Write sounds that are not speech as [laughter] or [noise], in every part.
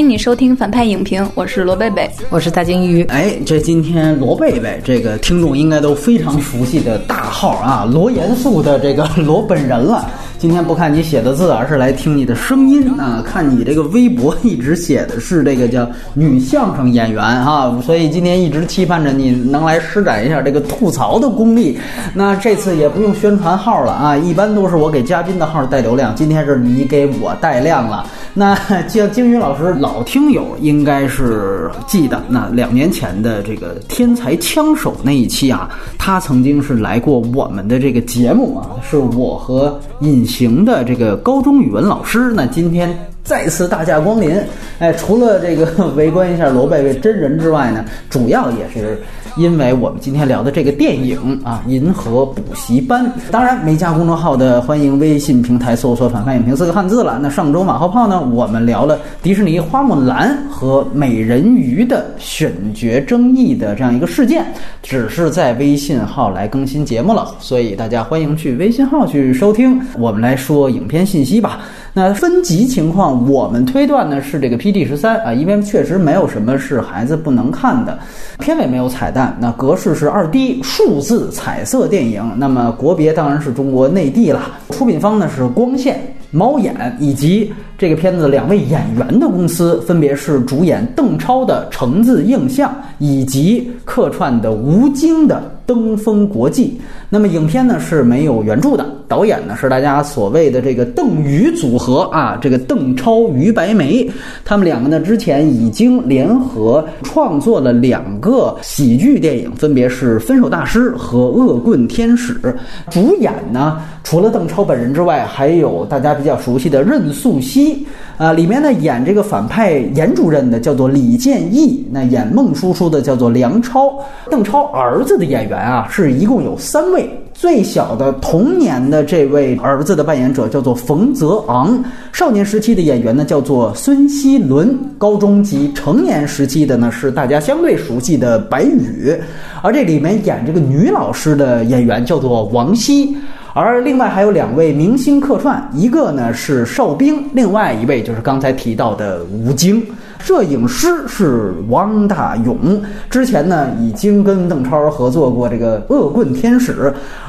欢迎你收听反派影评，我是罗贝贝，我是大金鱼。哎，这今天罗贝贝这个听众应该都非常熟悉的大号啊，罗严肃的这个罗本人了。今天不看你写的字，而是来听你的声音啊！看你这个微博一直写的是这个叫女相声演员啊，所以今天一直期盼着你能来施展一下这个吐槽的功力。那这次也不用宣传号了啊，一般都是我给嘉宾的号带流量，今天是你给我带量了。那叫金鱼老师老听友应该是记得，那两年前的这个天才枪手那一期啊，他曾经是来过我们的这个节目啊，是我和尹。行的这个高中语文老师，那今天再次大驾光临。哎，除了这个 [laughs] 围观一下罗贝贝真人之外呢，主要也是。因为我们今天聊的这个电影啊，《银河补习班》，当然没加公众号的，欢迎微信平台搜索“反派影评”四个汉字了。那上周马后炮呢，我们聊了迪士尼《花木兰》和《美人鱼》的选角争议的这样一个事件，只是在微信号来更新节目了，所以大家欢迎去微信号去收听。我们来说影片信息吧。那分级情况，我们推断呢是这个 P D 十三啊，因为确实没有什么是孩子不能看的。片尾没有彩蛋，那格式是二 D 数字彩色电影。那么国别当然是中国内地了。出品方呢是光线、猫眼以及这个片子两位演员的公司，分别是主演邓超的橙子映像以及客串的吴京的登峰国际。那么影片呢是没有原著的。导演呢是大家所谓的这个邓于组合啊，这个邓超、于白眉，他们两个呢之前已经联合创作了两个喜剧电影，分别是《分手大师》和《恶棍天使》。主演呢除了邓超本人之外，还有大家比较熟悉的任素汐。啊，里面呢演这个反派严主任的叫做李建义，那演孟叔叔的叫做梁超。邓超儿子的演员啊是一共有三位。最小的童年的这位儿子的扮演者叫做冯泽昂，少年时期的演员呢叫做孙希伦，高中及成年时期的呢是大家相对熟悉的白宇，而这里面演这个女老师的演员叫做王希，而另外还有两位明星客串，一个呢是邵兵，另外一位就是刚才提到的吴京。摄影师是王大勇，之前呢已经跟邓超合作过这个《恶棍天使》，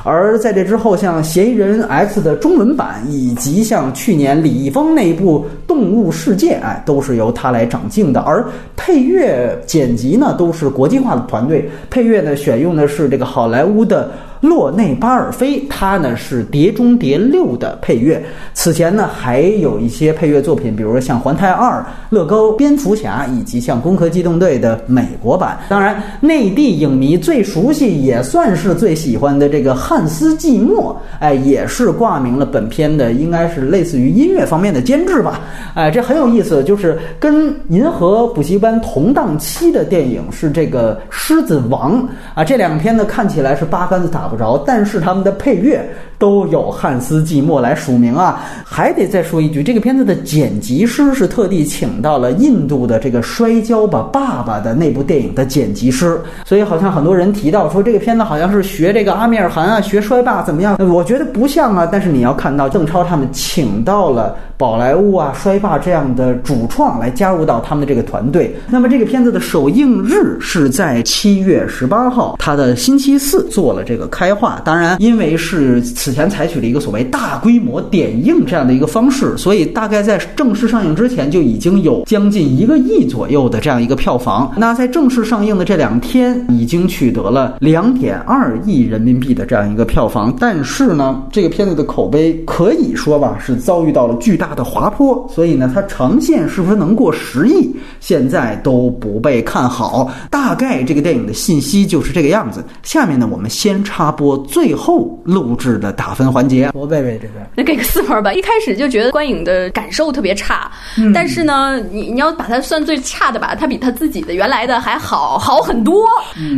而在这之后，像《嫌疑人 X》的中文版，以及像去年李易峰那一部《动物世界》，哎，都是由他来掌镜的。而配乐剪辑呢，都是国际化的团队，配乐呢选用的是这个好莱坞的。洛内巴尔菲，他呢是《碟中谍六》的配乐。此前呢还有一些配乐作品，比如说像《环太二》、《乐高蝙蝠侠》，以及像《攻壳机动队》的美国版。当然，内地影迷最熟悉，也算是最喜欢的这个汉斯季默，哎，也是挂名了本片的，应该是类似于音乐方面的监制吧。哎，这很有意思，就是跟《银河补习班》同档期的电影是这个《狮子王》啊，这两片呢看起来是八竿子打。不着，但是他们的配乐都有汉斯季默来署名啊！还得再说一句，这个片子的剪辑师是特地请到了印度的这个《摔跤吧，爸爸》的那部电影的剪辑师，所以好像很多人提到说这个片子好像是学这个阿米尔汗啊，学摔霸怎么样？我觉得不像啊。但是你要看到邓超他们请到了宝莱坞啊、摔霸这样的主创来加入到他们的这个团队。那么这个片子的首映日是在七月十八号，他的星期四做了这个。开开化，当然，因为是此前采取了一个所谓大规模点映这样的一个方式，所以大概在正式上映之前就已经有将近一个亿左右的这样一个票房。那在正式上映的这两天，已经取得了两点二亿人民币的这样一个票房。但是呢，这个片子的口碑可以说吧是遭遇到了巨大的滑坡，所以呢，它长线是不是能过十亿，现在都不被看好。大概这个电影的信息就是这个样子。下面呢，我们先插。播最后录制的打分环节，罗贝贝这边那给个四分吧。一开始就觉得观影的感受特别差，但是呢，你你要把它算最差的吧，它比他自己的原来的还好好很多。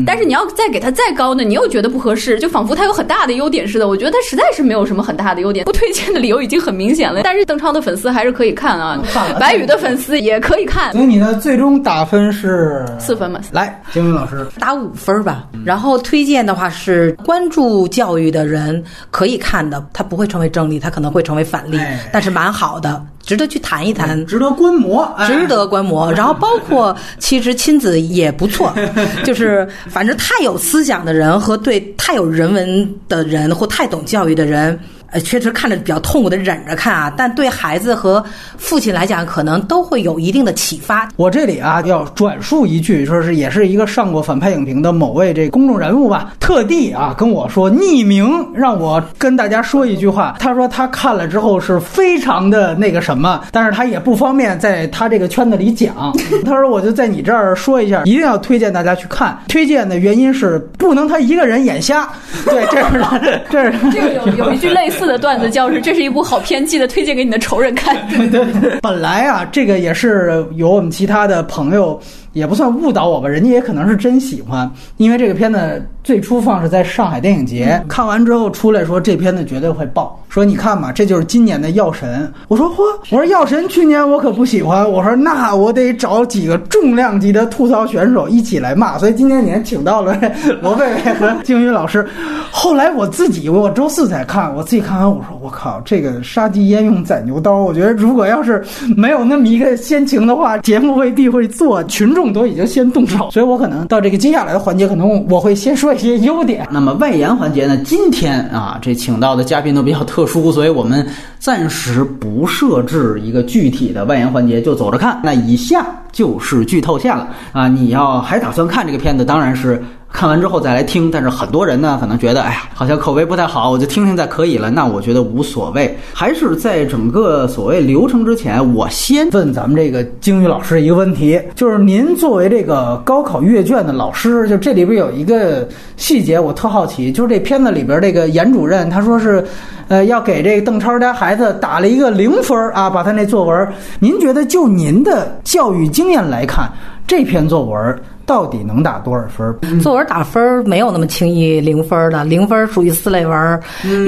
但是你要再给他再高呢，你又觉得不合适，就仿佛他有很大的优点似的。我觉得他实在是没有什么很大的优点，不推荐的理由已经很明显了。但是邓超的粉丝还是可以看啊，白宇的粉丝也可以看。所以你的最终打分是四分嘛？来，金明老师打五分吧。然后推荐的话是关。关注教育的人可以以看的，他不会成为正例，他可能会成为反例，哎。但是蛮好的，值得去谈一谈。值得观摩，哎。值得观摩，[laughs] 然后包括其实亲子也不错，[laughs] 就是反正太有思想的人和对太有人文的人或太懂教育的人，呃，确实看着比较痛苦的忍着看啊，但对孩子和父亲来讲，可能都会有一定的启发。我这里啊要转述一句，说是也是一个上过反派影评的某位这公众人物吧，特地啊跟我说匿名让我跟大家说一句话。他说他看了之后是非常的那个什么，但是他也不方便在他这个圈子里讲。[laughs] 他说我就在你这儿说一下，一定要推荐大家去看。推荐的原因是不能他一个人眼瞎，对，这是这是这个有有一句类似的段子，叫是这是一部好片，记得推荐给你的仇人看。[laughs] 本来啊，这个也是有我们其他的朋友，也不算误导我吧，人家也可能是真喜欢，因为这个片子最初放是在上海电影节，看完之后出来说这片子绝对会爆，说你看吧，这就是今年的药神。我说嚯，我说药神去年我可不喜欢，我说那我得找几个重量级的吐槽选手一起来骂，所以今年你还请到了 [laughs] 罗贝贝和鲸鱼老师。后来我自己我周四才看，我自己看完我说我靠，这个杀鸡焉用宰牛刀？我觉得如果要是没有那么一个先情的话，节目未必会做，群众更多已经先动手，所以我可能到这个接下来的环节，可能我会先说一些优点。那么外延环节呢，今天啊，这请到的嘉宾都比较特殊，所以我们暂时不设置一个具体的外延环节，就走着看。那以下就是剧透线了啊！你要还打算看这个片子，当然是。看完之后再来听，但是很多人呢可能觉得，哎呀，好像口碑不太好，我就听听再可以了。那我觉得无所谓，还是在整个所谓流程之前，我先问咱们这个鲸鱼老师一个问题，就是您作为这个高考阅卷的老师，就这里边有一个细节我特好奇，就是这片子里边这个严主任他说是，呃，要给这个邓超家孩子打了一个零分啊，把他那作文，您觉得就您的教育经验来看，这篇作文到底能打多少分儿？作文打分儿没有那么轻易零分儿的，零分儿属于四类文儿，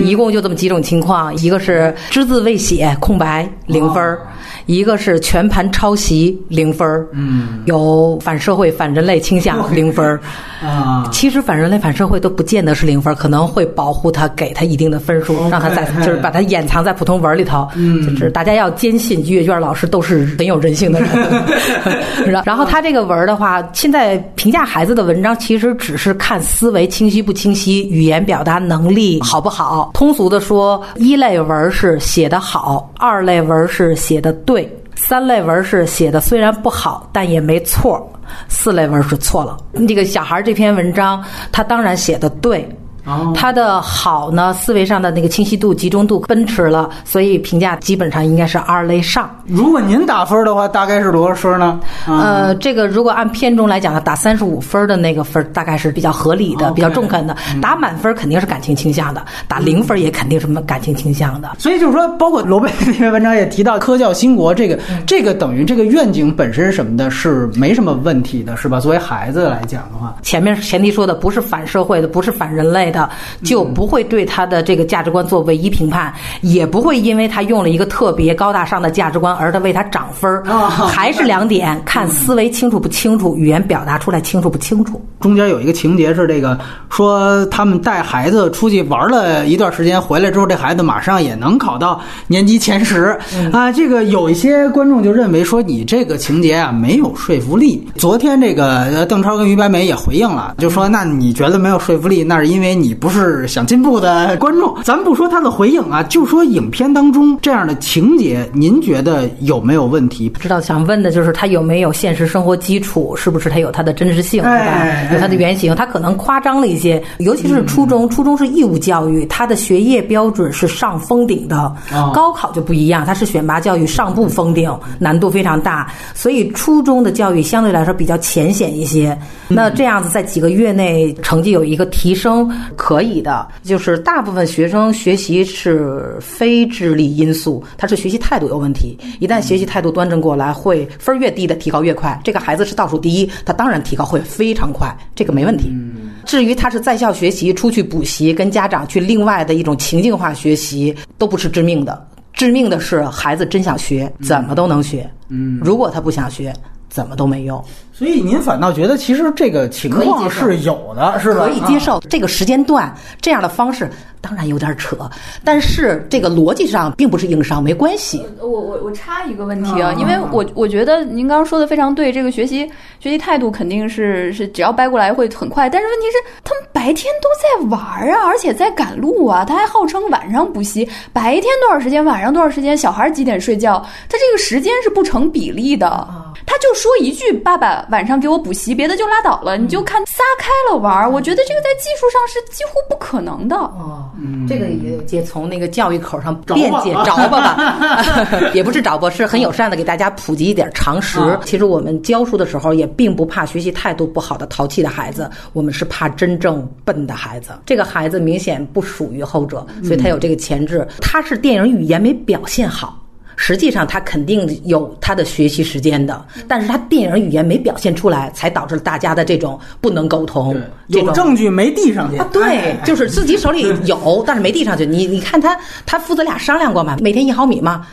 一共就这么几种情况：一个是只字未写空白零分儿，一个是全盘抄袭零分儿，嗯，有反社会、反人类倾向 [laughs] 零分儿。啊，其实反人类、反社会都不见得是零分儿，可能会保护他，给他一定的分数，让他在 [laughs] 就是把它掩藏在普通文儿里头。嗯，就是大家要坚信阅卷老师都是很有人性的人。[laughs] 然然后他这个文儿的话，现在评价孩子的文章其实只是看思维清晰不清晰，语言表达能力好不好。通俗的说，一类文儿是写的好，二类文儿是写的对。三类文是写的虽然不好，但也没错。四类文是错了。这个小孩这篇文章，他当然写的对。他的好呢，思维上的那个清晰度、集中度奔驰了，所以评价基本上应该是二类上。如果您打分的话，大概是多少分呢？呃，这个如果按片中来讲呢，打三十五分的那个分大概是比较合理的、比较中肯的。打满分肯定是感情倾向的，打零分也肯定是感情倾向的。所以就是说，包括罗贝那篇文章也提到科教兴国这个，这个等于这个愿景本身什么的是没什么问题的，是吧？作为孩子来讲的话，前面前提说的不是反社会的，不是反人类的，就不会对他的这个价值观做唯一评判，也不会因为他用了一个特别高大上的价值观而他为他涨分儿。还是两点，看思维清楚不清楚，语言表达出来清楚不清楚。中间有一个情节是这个，说他们带孩子出去玩了一段时间，回来之后这孩子马上也能考到年级前十、啊。这个有一些观众就认为说你这个情节啊没有说服力。昨天这个呃邓超跟于白眉也回应了，就说那你觉得没有说服力，那是因为你不是想进步的观众。咱不说他的回应啊，就说影片当中这样的情节，您觉得有没有问题？知道想问的就是他有没有现实生活基础，是不是他有他的真实性，对哎吧？有他的原型，他可能夸张了一些，尤其是初中，初中是义务教育，他的学业标准是上封顶的，哦高考就不一样，他是选拔教育上不封顶，难度非常大，所以初中的教育相对来说比较浅显一些。那这样子在几个月内成绩有一个提升，可以的。就是大部分学生学习是非智力因素，他是学习态度有问题。一旦学习态度端正过来，会分儿越低的提高越快。这个孩子是倒数第一，他当然提高会非常快，这个没问题。至于他是在校学习、出去补习、跟家长去另外的一种情境化学习，都不是致命的。致命的是孩子真想学，怎么都能学。嗯，如果他不想学，怎么都没用。所以您反倒觉得其实这个情况是有的，是吧？可以接受这个时间段这样的方式，当然有点扯，但是这个逻辑上并不是硬伤，没关系。我我我插一个问题啊，因为我我觉得您刚刚说的非常对，这个学习学习态度肯定是是只要掰过来会很快，但是问题是他们白天都在玩啊，而且在赶路啊，他还号称晚上补习，白天多少时间，晚上多少时间，小孩几点睡觉，他这个时间是不成比例的。他就说一句：“爸爸晚上给我补习，别的就拉倒了，你就看撒开了玩儿。”我觉得这个在技术上是几乎不可能的。哦，这个也也从那个教育口上辩解着吧吧，[laughs] 也不是找吧，是很友善的给大家普及一点常识。其实我们教书的时候也并不怕学习态度不好的淘气的孩子，我们是怕真正笨的孩子。这个孩子明显不属于后者，所以他有这个潜质。他是电影语言没表现好。实际上他肯定有他的学习时间的，但是他电影语言没表现出来，才导致了大家的这种不能沟通。有证据没递上去啊？对，就是自己手里有，但是没递上去。你你看他，他父子俩商量过吗？每天一毫米吗？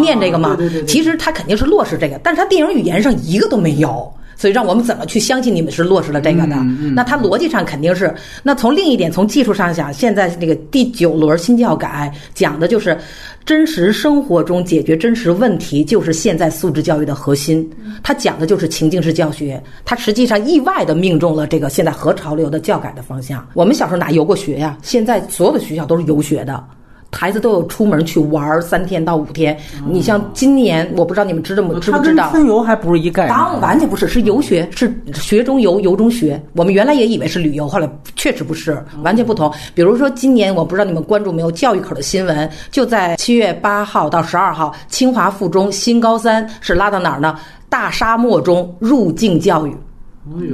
念这个吗？其实他肯定是落实这个，但是他电影语言上一个都没有。所以让我们怎么去相信你们是落实了这个的？那他逻辑上肯定是。那从另一点，从技术上讲，现在这个第九轮新教改讲的就是真实生活中解决真实问题，就是现在素质教育的核心。他讲的就是情境式教学，他实际上意外的命中了这个现在核潮流的教改的方向。我们小时候哪游过学呀？现在所有的学校都是游学的。孩子都有出门去玩三天到五天。你像今年，我不知道你们知道知不知道？春游还不是一概念。当完全不是，是游学，是学中游，游中学。我们原来也以为是旅游，后来确实不是，完全不同。比如说今年，我不知道你们关注没有教育口的新闻，就在七月八号到十二号，清华附中新高三是拉到哪儿呢？大沙漠中入境教育，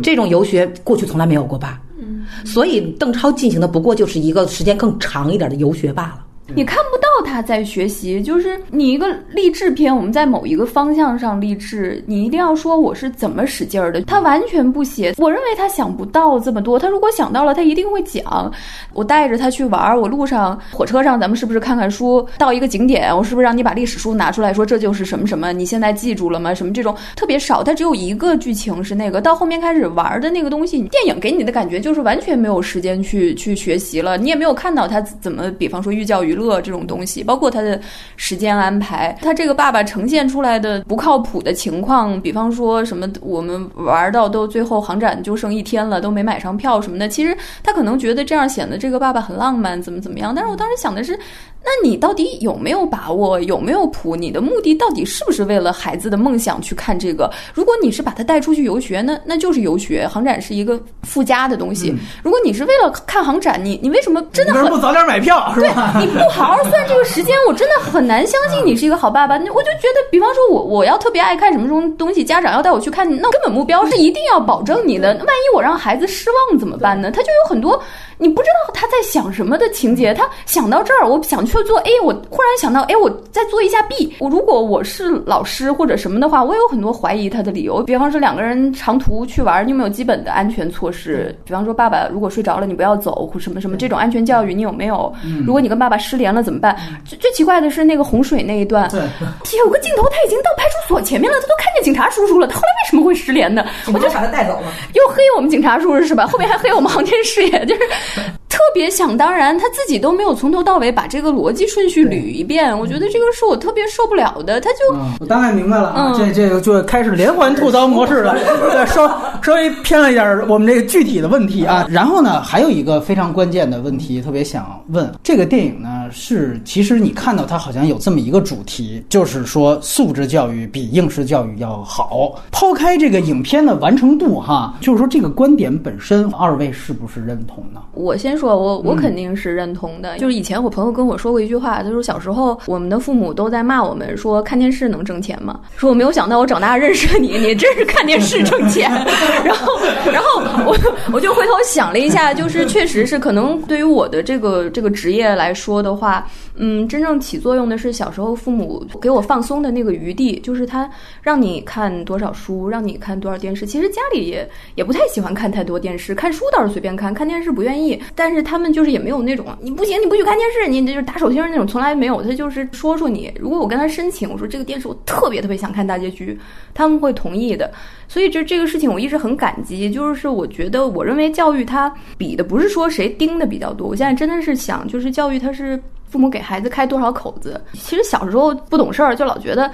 这种游学过去从来没有过吧？嗯，所以邓超进行的不过就是一个时间更长一点的游学罢了。你看不到他在学习，就是你一个励志片，我们在某一个方向上励志，你一定要说我是怎么使劲儿的。他完全不写，我认为他想不到这么多。他如果想到了，他一定会讲。我带着他去玩儿，我路上火车上，咱们是不是看看书？到一个景点，我是不是让你把历史书拿出来说这就是什么什么？你现在记住了吗？什么这种特别少，他只有一个剧情是那个。到后面开始玩的那个东西，电影给你的感觉就是完全没有时间去去学习了，你也没有看到他怎么，比方说寓教于。乐这种东西，包括他的时间安排，他这个爸爸呈现出来的不靠谱的情况，比方说什么，我们玩到都最后航展就剩一天了，都没买上票什么的。其实他可能觉得这样显得这个爸爸很浪漫，怎么怎么样。但是我当时想的是。那你到底有没有把握？有没有谱？你的目的到底是不是为了孩子的梦想去看这个？如果你是把他带出去游学，那那就是游学，航展是一个附加的东西。如果你是为了看航展，你你为什么真的很不早点买票？是吧？你不好好算这个时间，我真的很难相信你是一个好爸爸。我就觉得，比方说我我要特别爱看什么什么东西，家长要带我去看，那根本目标是一定要保证你的。万一我让孩子失望怎么办呢？他就有很多。你不知道他在想什么的情节，他想到这儿，我想去做 A，我忽然想到，哎，我再做一下 B。我如果我是老师或者什么的话，我有很多怀疑他的理由。比方说两个人长途去玩，你有没有基本的安全措施？比方说爸爸如果睡着了，你不要走或什么什么这种安全教育，你有没有？如果你跟爸爸失联了怎么办？最最奇怪的是那个洪水那一段，有个镜头他已经到派出所前面了，他都看见警察叔叔了，他后来为什么会失联呢？我就把他带走了，又黑我们警察叔叔是吧？后面还黑我们航天事业，就是。But- 别想当然，他自己都没有从头到尾把这个逻辑顺序捋一遍，我觉得这个是我特别受不了的。他就我大概明白了啊，这这个就开始连环吐槽模式了，[laughs] 稍稍微偏了一点我们这个具体的问题啊。然后呢，还有一个非常关键的问题，特别想问：这个电影呢，是其实你看到它好像有这么一个主题，就是说素质教育比应试教育要好。抛开这个影片的完成度哈，就是说这个观点本身，二位是不是认同呢？我先说。我我肯定是认同的，就是以前我朋友跟我说过一句话，他说小时候我们的父母都在骂我们说看电视能挣钱吗？说我没有想到我长大认识了你，你真是看电视挣钱。[laughs] 然后然后我我就回头想了一下，就是确实是可能对于我的这个这个职业来说的话，嗯，真正起作用的是小时候父母给我放松的那个余地，就是他让你看多少书，让你看多少电视。其实家里也也不太喜欢看太多电视，看书倒是随便看，看电视不愿意。但是他们就是也没有那种你不行，你不许看电视，你就是打手心那种，从来没有。他就是说说你。如果我跟他申请，我说这个电视我特别特别想看大结局，他们会同意的。所以就这个事情，我一直很感激。就是我觉得，我认为教育它比的不是说谁盯的比较多，我现在真的是想，就是教育它是父母给孩子开多少口子。其实小时候不懂事儿，就老觉得。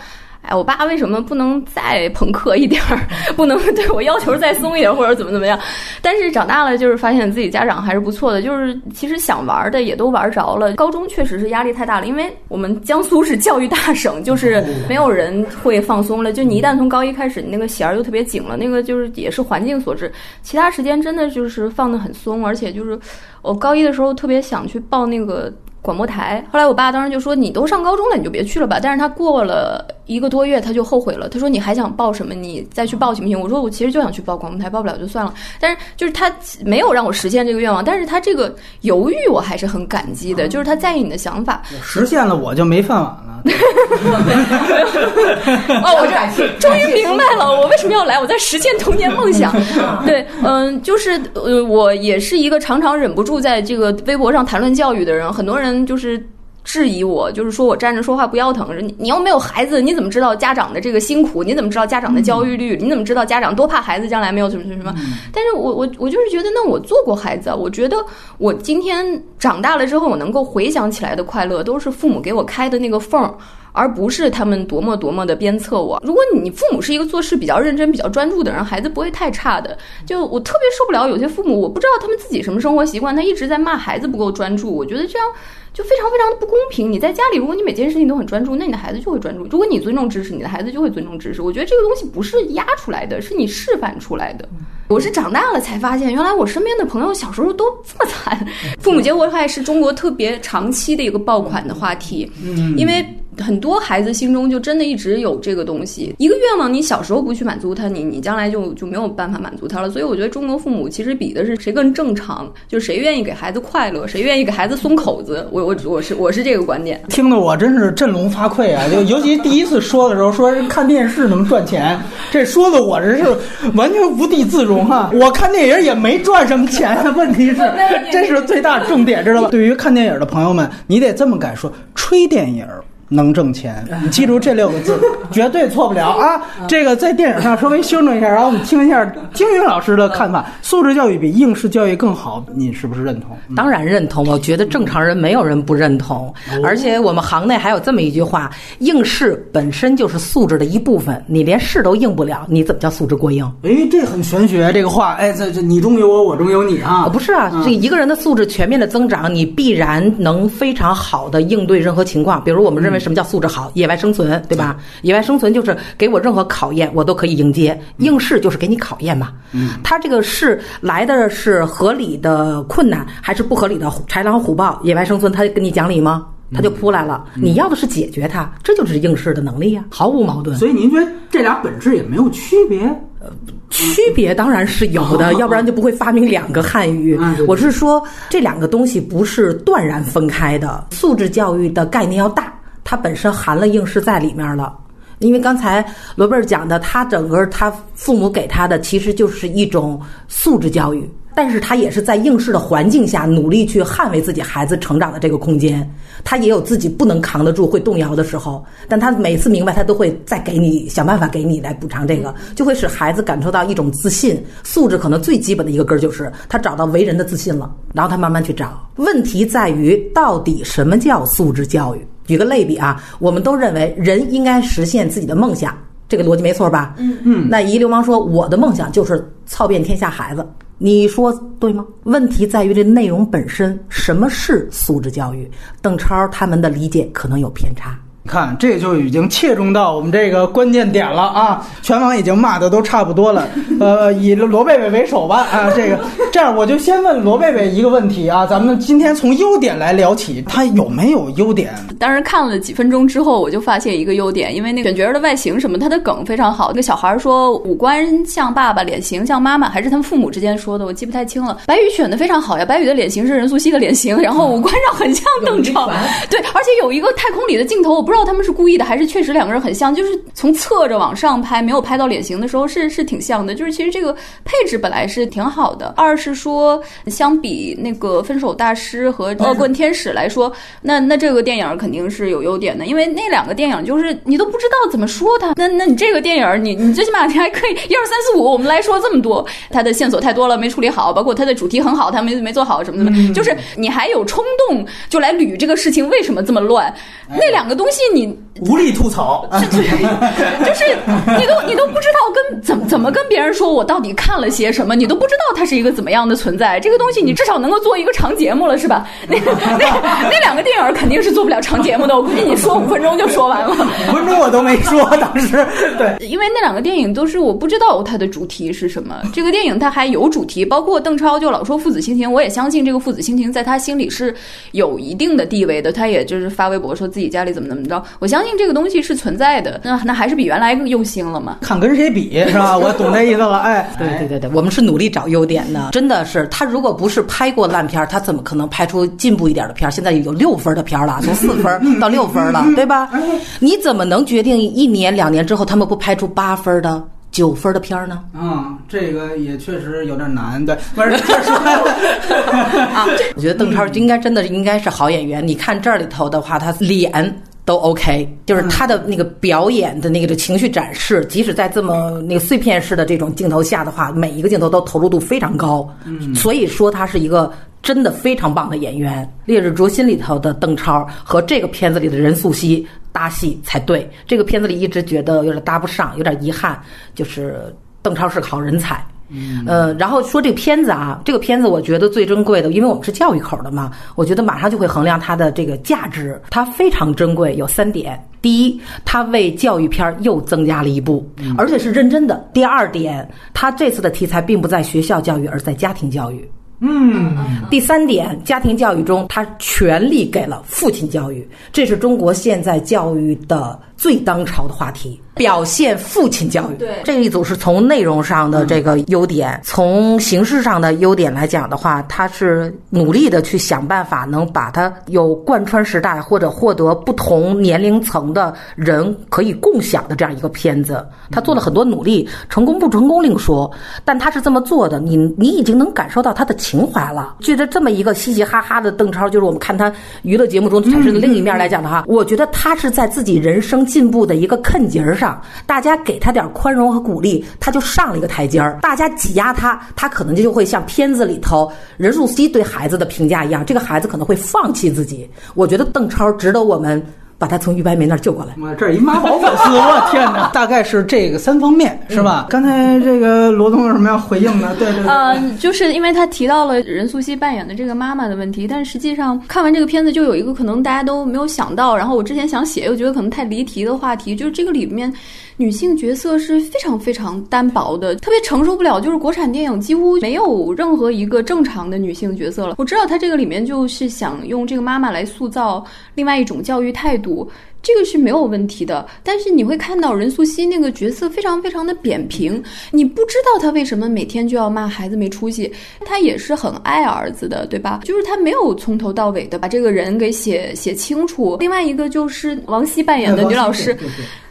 哎，我爸为什么不能再朋克一点儿？[laughs] 不能对我要求再松一点，或者怎么怎么样？但是长大了，就是发现自己家长还是不错的，就是其实想玩的也都玩着了。高中确实是压力太大了，因为我们江苏是教育大省，就是没有人会放松了。就你一旦从高一开始，你那个弦儿就特别紧了，那个就是也是环境所致。其他时间真的就是放得很松，而且就是我高一的时候特别想去报那个。广播台，后来我爸当时就说：“你都上高中了，你就别去了吧。”但是他过了一个多月，他就后悔了。他说：“你还想报什么？你再去报行不行？”我说：“我其实就想去报广播台，报不了就算了。”但是就是他没有让我实现这个愿望，但是他这个犹豫我还是很感激的，就是他在意你的想法。实现了我就没饭碗了。[laughs] [laughs] 哦，我这终于明白了，我为什么要来？我在实现童年梦想。[laughs] 对，嗯，就是呃，我也是一个常常忍不住在这个微博上谈论教育的人，很多人。就是质疑我，就是说我站着说话不腰疼。你你又没有孩子，你怎么知道家长的这个辛苦？你怎么知道家长的焦虑率？你怎么知道家长多怕孩子将来没有什么什么什么？但是我我我就是觉得，那我做过孩子，我觉得我今天长大了之后，我能够回想起来的快乐，都是父母给我开的那个缝儿。而不是他们多么多么的鞭策我。如果你父母是一个做事比较认真、比较专注的人，孩子不会太差的。就我特别受不了有些父母，我不知道他们自己什么生活习惯，他一直在骂孩子不够专注。我觉得这样就非常非常的不公平。你在家里，如果你每件事情都很专注，那你的孩子就会专注；如果你尊重知识，你的孩子就会尊重知识。我觉得这个东西不是压出来的，是你示范出来的。我是长大了才发现，原来我身边的朋友小时候都这么惨。父母结婚还是中国特别长期的一个爆款的话题，因为。很多孩子心中就真的一直有这个东西，一个愿望，你小时候不去满足他，你你将来就就没有办法满足他了。所以我觉得中国父母其实比的是谁更正常，就是谁愿意给孩子快乐，谁愿意给孩子松口子。我我我是 [laughs] 我是这个观点。听得我真是振聋发聩啊！就尤其第一次说的时候，说看电视能赚钱，这说的我这是完全无地自容啊。[laughs] 我看电影也没赚什么钱，[laughs] 问题是这是最大重点，知道吧？对于看电影的朋友们，你得这么敢说，吹电影。能挣钱，[laughs] 你记住这六个字，[laughs] 绝对错不了啊！这个在电影上稍微修正一下，然后我们听一下金云老师的看法：素质教育比应试教育更好，你是不是认同？当然认同，我觉得正常人没有人不认同。而且我们行内还有这么一句话：应试本身就是素质的一部分，你连试都应不了，你怎么叫素质过硬？哎，这很玄学，这个话，哎，这这你中有我，我中有你啊！不是啊，这一个人的素质全面的增长，你必然能非常好的应对任何情况，比如我们认为。什么叫素质好？野外生存，对吧？野外生存就是给我任何考验，我都可以迎接。应试就是给你考验嘛。嗯，他这个是来的是合理的困难，还是不合理的豺狼虎豹？野外生存，他跟你讲理吗？他就扑来了。你要的是解决它，这就是应试的能力呀，毫无矛盾。所以您觉得这俩本质也没有区别？呃，区别当然是有的，[laughs] 要不然就不会发明两个汉语。我是说，这两个东西不是断然分开的。素质教育的概念要大。它本身含了应试在里面了，因为刚才罗贝尔讲的，他整个他父母给他的其实就是一种素质教育，但是他也是在应试的环境下努力去捍卫自己孩子成长的这个空间，他也有自己不能扛得住、会动摇的时候，但他每次明白，他都会再给你想办法给你来补偿这个，就会使孩子感受到一种自信。素质可能最基本的一个根儿就是他找到为人的自信了，然后他慢慢去找。问题在于，到底什么叫素质教育？举个类比啊，我们都认为人应该实现自己的梦想，这个逻辑没错吧？嗯嗯。那一流氓说我的梦想就是操遍天下孩子，你说对吗？问题在于这内容本身，什么是素质教育？邓超他们的理解可能有偏差。你看，这就已经切中到我们这个关键点了啊！全网已经骂的都差不多了，呃，[laughs] 以罗贝贝为首吧啊！这个 [laughs] 这样，我就先问罗贝贝一个问题啊，咱们今天从优点来聊起，他有没有优点？当时看了几分钟之后，我就发现一个优点，因为那个选角的外形什么，他的梗非常好。那个小孩说五官像爸爸，脸型像妈妈，还是他们父母之间说的，我记不太清了。白宇选的非常好呀，白宇的脸型是任素汐的脸型，然后五官上很像邓 [laughs] 超，对，而且有一个太空里的镜头，我不知道他们是故意的还是确实两个人很像，就是从侧着往上拍，没有拍到脸型的时候是是挺像的。就是其实这个配置本来是挺好的。二是说，相比那个《分手大师》和《恶棍天使》来说，那那这个电影肯定是有优点的，因为那两个电影就是你都不知道怎么说它。那那你这个电影，你你最起码你还可以一二三四五，我们来说这么多，它的线索太多了，没处理好，包括它的主题很好，它没没做好什么什么，就是你还有冲动就来捋这个事情为什么这么乱。那两个东西你。无力吐槽，[laughs] 就是你都你都不知道跟怎么怎么跟别人说，我到底看了些什么，你都不知道它是一个怎么样的存在。这个东西你至少能够做一个长节目了，是吧？那那那两个电影肯定是做不了长节目的，我估计你说五分钟就说完了。五分钟我都没说，当时对，[laughs] 因为那两个电影都是我不知道它的主题是什么。这个电影它还有主题，包括邓超就老说父子亲情，我也相信这个父子亲情在他心里是有一定的地位的。他也就是发微博说自己家里怎么怎么着，我相信。这个东西是存在的，那那还是比原来更用心了嘛？看跟谁比是吧？我懂那意思了。哎，对对对对，我们是努力找优点的，真的是他如果不是拍过烂片，他怎么可能拍出进步一点的片？现在有六分的片了，从四分到六分了，对吧？你怎么能决定一年两年之后他们不拍出八分的、九分的片儿呢？嗯，这个也确实有点难。对，不是，啊，我觉得邓超应该真的应该是好演员。你看这里头的话，他脸。都 OK，就是他的那个表演的那个情绪展示，即使在这么那个碎片式的这种镜头下的话，每一个镜头都投入度非常高。嗯，所以说他是一个真的非常棒的演员。《烈日灼心》里头的邓超和这个片子里的任素汐搭戏才对。这个片子里一直觉得有点搭不上，有点遗憾，就是邓超是个好人才。呃，然后说这个片子啊，这个片子我觉得最珍贵的，因为我们是教育口的嘛，我觉得马上就会衡量它的这个价值。它非常珍贵，有三点：第一，它为教育片又增加了一步，而且是认真的；第二点，它这次的题材并不在学校教育，而在家庭教育。嗯，第三点，家庭教育中，他全力给了父亲教育，这是中国现在教育的最当朝的话题。表现父亲教育，对这一组是从内容上的这个优点，从形式上的优点来讲的话，他是努力的去想办法，能把它有贯穿时代或者获得不同年龄层的人可以共享的这样一个片子。他做了很多努力，成功不成功另说，但他是这么做的，你你已经能感受到他的情怀了。觉得这么一个嘻嘻哈哈的邓超，就是我们看他娱乐节目中产生的另一面来讲的话，我觉得他是在自己人生进步的一个坎节上。大家给他点宽容和鼓励，他就上了一个台阶儿。大家挤压他，他可能就会像片子里头任素汐对孩子的评价一样，这个孩子可能会放弃自己。我觉得邓超值得我们。把他从于白眉那儿救过来。我这一妈宝粉丝，[laughs] 我天哪！大概是这个三方面是吧？刚才这个罗东有什么要回应的？[laughs] 对对对，呃，就是因为他提到了任素汐扮演的这个妈妈的问题，但实际上看完这个片子就有一个可能大家都没有想到，然后我之前想写又觉得可能太离题的话题，就是这个里面女性角色是非常非常单薄的，特别承受不了。就是国产电影几乎没有任何一个正常的女性角色了。我知道他这个里面就是想用这个妈妈来塑造另外一种教育态度。这个是没有问题的，但是你会看到任素汐那个角色非常非常的扁平，你不知道她为什么每天就要骂孩子没出息，她也是很爱儿子的，对吧？就是她没有从头到尾的把这个人给写写清楚。另外一个就是王希扮演的女老师。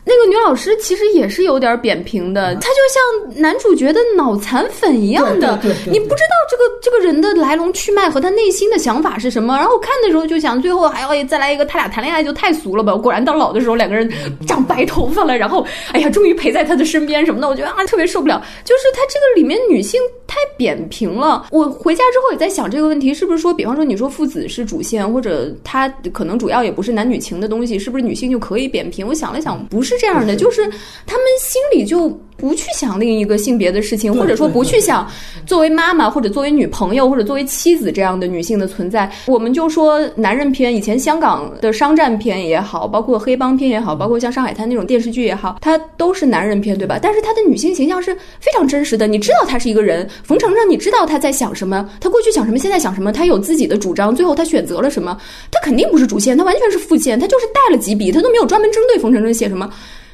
那个女老师其实也是有点扁平的，她就像男主角的脑残粉一样的，你不知道这个这个人的来龙去脉和他内心的想法是什么。然后看的时候就想，最后还要再来一个他俩谈恋爱就太俗了吧？果然到老的时候两个人长白头发了，然后哎呀，终于陪在他的身边什么的，我觉得啊特别受不了。就是他这个里面女性太太扁平了。我回家之后也在想这个问题，是不是说，比方说你说父子是主线，或者他可能主要也不是男女情的东西，是不是女性就可以扁平？我想了想，不是这样的，就是他们心里就不去想另一个性别的事情，或者说不去想作为妈妈或者作为女朋友或者作为妻子这样的女性的存在。我们就说男人片，以前香港的商战片也好，包括黑帮片也好，包括像上海滩那种电视剧也好，它都是男人片，对吧？但是它的女性形象是非常真实的，你知道她是一个人，冯程程，你知道她在想什么，她过去想什么，现在想什么，她有自己的主张，最后她选择了什么，她肯定不是主线，她完全是副线，她就是带了几笔，她都没有专门针对冯程程写什么。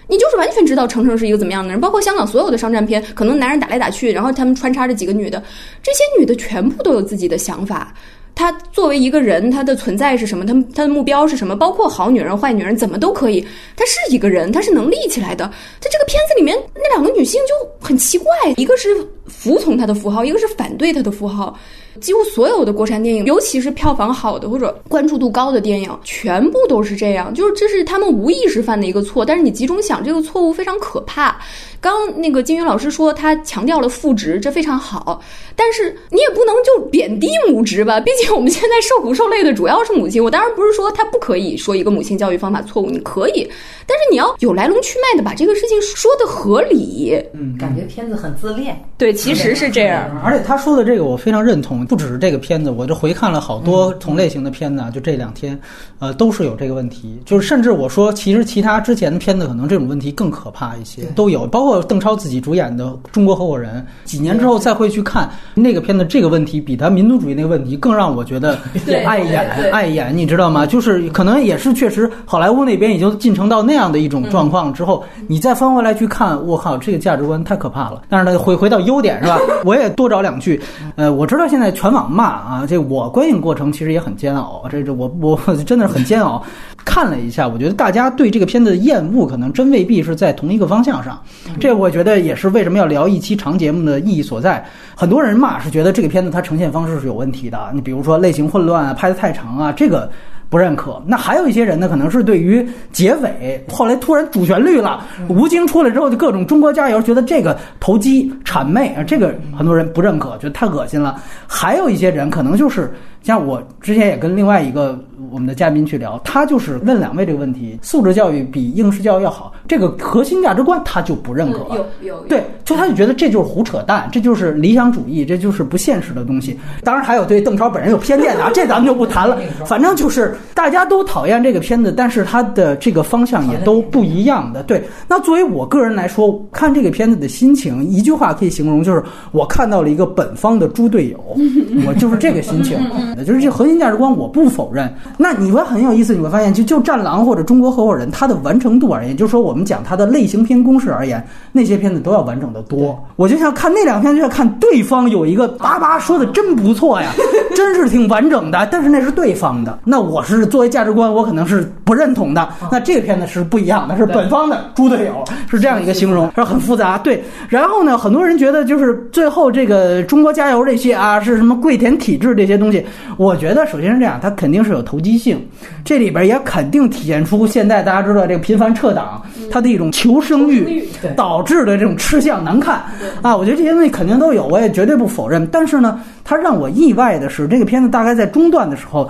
你就是完全知道程程是一个怎么样的人，包括香港所有的商战片，可能男人打来打去，然后他们穿插着几个女的，这些女的全部都有自己的想法。她作为一个人，她的存在是什么？她她的目标是什么？包括好女人、坏女人，怎么都可以。她是一个人，她是能立起来的。在这个片子里面，那两个女性就很奇怪，一个是服从她的符号，一个是反对她的符号。几乎所有的国产电影，尤其是票房好的或者关注度高的电影，全部都是这样。就是这是他们无意识犯的一个错，但是你集中想，这个错误非常可怕。刚那个金云老师说他强调了父职，这非常好，但是你也不能就贬低母职吧？毕竟我们现在受苦受累的主要是母亲。我当然不是说他不可以说一个母亲教育方法错误，你可以，但是你要有来龙去脉的把这个事情说的合理。嗯，感觉片子很自恋。对，其实是这样。而且他说的这个我非常认同，不只是这个片子，我就回看了好多同类型的片子，啊，就这两天，呃，都是有这个问题。就是甚至我说，其实其他之前的片子可能这种问题更可怕一些，都有，包括。邓超自己主演的《中国合伙人》，几年之后再会去看那个片子，这个问题比他民族主义那个问题更让我觉得 [laughs] 碍眼碍眼，你知道吗？就是可能也是确实，好莱坞那边已经进程到那样的一种状况之后，你再翻回来去看，我靠，这个价值观太可怕了。但是呢，回回到优点是吧？[laughs] 我也多找两句。呃，我知道现在全网骂啊，这我观影过程其实也很煎熬，这这我我 [laughs] 真的是很煎熬。看了一下，我觉得大家对这个片子的厌恶可能真未必是在同一个方向上。这我觉得也是为什么要聊一期长节目的意义所在。很多人骂是觉得这个片子它呈现方式是有问题的，你比如说类型混乱啊，拍的太长啊，这个不认可。那还有一些人呢，可能是对于结尾后来突然主旋律了，吴京出来之后就各种中国加油，觉得这个投机谄媚啊，这个很多人不认可，觉得太恶心了。还有一些人可能就是像我之前也跟另外一个。我们的嘉宾去聊，他就是问两位这个问题：素质教育比应试教育要好，这个核心价值观他就不认可。有有对，就他就觉得这就是胡扯淡，[laughs] 这就是理想主义，这就是不现实的东西。当然还有对邓超本人有偏见的啊，[laughs] 这咱们就不谈了。[laughs] 反正就是大家都讨厌这个片子，但是他的这个方向也都不一样的。对，那作为我个人来说，看这个片子的心情，一句话可以形容，就是我看到了一个本方的猪队友，我就是这个心情。就是这核心价值观，我不否认。那你会很有意思，你会发现，就就《战狼》或者《中国合伙人》，它的完成度而言，就是说我们讲它的类型片公式而言，那些片子都要完整的多。我就像看那两片，就要看对方有一个叭叭说的真不错呀，[laughs] 真是挺完整的。但是那是对方的，那我是作为价值观，我可能是不认同的。那这个片子是不一样的，是本方的猪队友，是这样一个形容，是很复杂。对，然后呢，很多人觉得就是最后这个中国加油这些啊，是什么跪舔体制这些东西？我觉得首先是这样，它肯定是有投机。性，这里边也肯定体现出现在大家知道这个频繁撤档，它的一种求生欲导致的这种吃相难看啊！我觉得这些东西肯定都有，我也绝对不否认。但是呢，它让我意外的是，这个片子大概在中段的时候，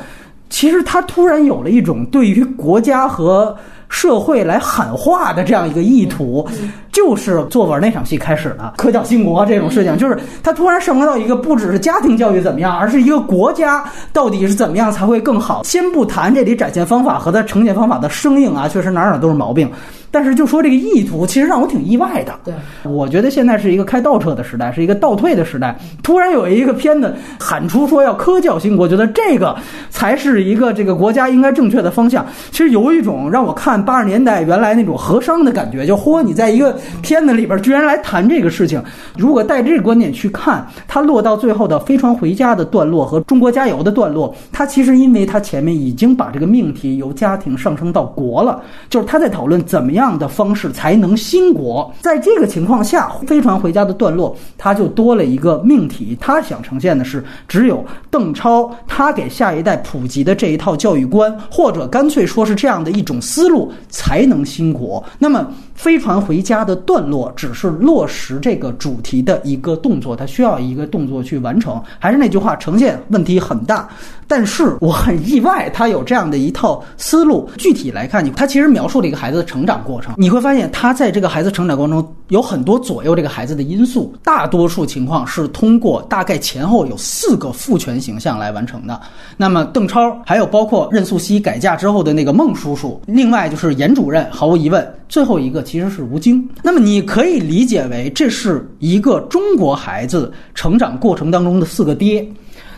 其实它突然有了一种对于国家和。社会来喊话的这样一个意图，就是作文那场戏开始的科教兴国这种事情，就是他突然上升到一个不只是家庭教育怎么样，而是一个国家到底是怎么样才会更好。先不谈这里展现方法和它呈现方法的生硬啊，确实哪哪都是毛病。但是就说这个意图，其实让我挺意外的。对，我觉得现在是一个开倒车的时代，是一个倒退的时代。突然有一个片子喊出说要科教兴国，觉得这个才是一个这个国家应该正确的方向。其实有一种让我看八十年代原来那种和商的感觉，就嚯，你在一个片子里边居然来谈这个事情。如果带这个观点去看，它落到最后的飞船回家的段落和中国加油的段落，它其实因为它前面已经把这个命题由家庭上升到国了，就是他在讨论怎么样。样的方式才能兴国。在这个情况下，飞船回家的段落，他就多了一个命题。他想呈现的是，只有邓超他给下一代普及的这一套教育观，或者干脆说是这样的一种思路，才能兴国。那么。飞船回家的段落只是落实这个主题的一个动作，它需要一个动作去完成。还是那句话，呈现问题很大。但是我很意外，他有这样的一套思路。具体来看，你他其实描述了一个孩子的成长过程，你会发现他在这个孩子成长过程中有很多左右这个孩子的因素，大多数情况是通过大概前后有四个父权形象来完成的。那么邓超，还有包括任素汐改嫁之后的那个孟叔叔，另外就是严主任，毫无疑问，最后一个其实是吴京。那么你可以理解为这是一个中国孩子成长过程当中的四个爹。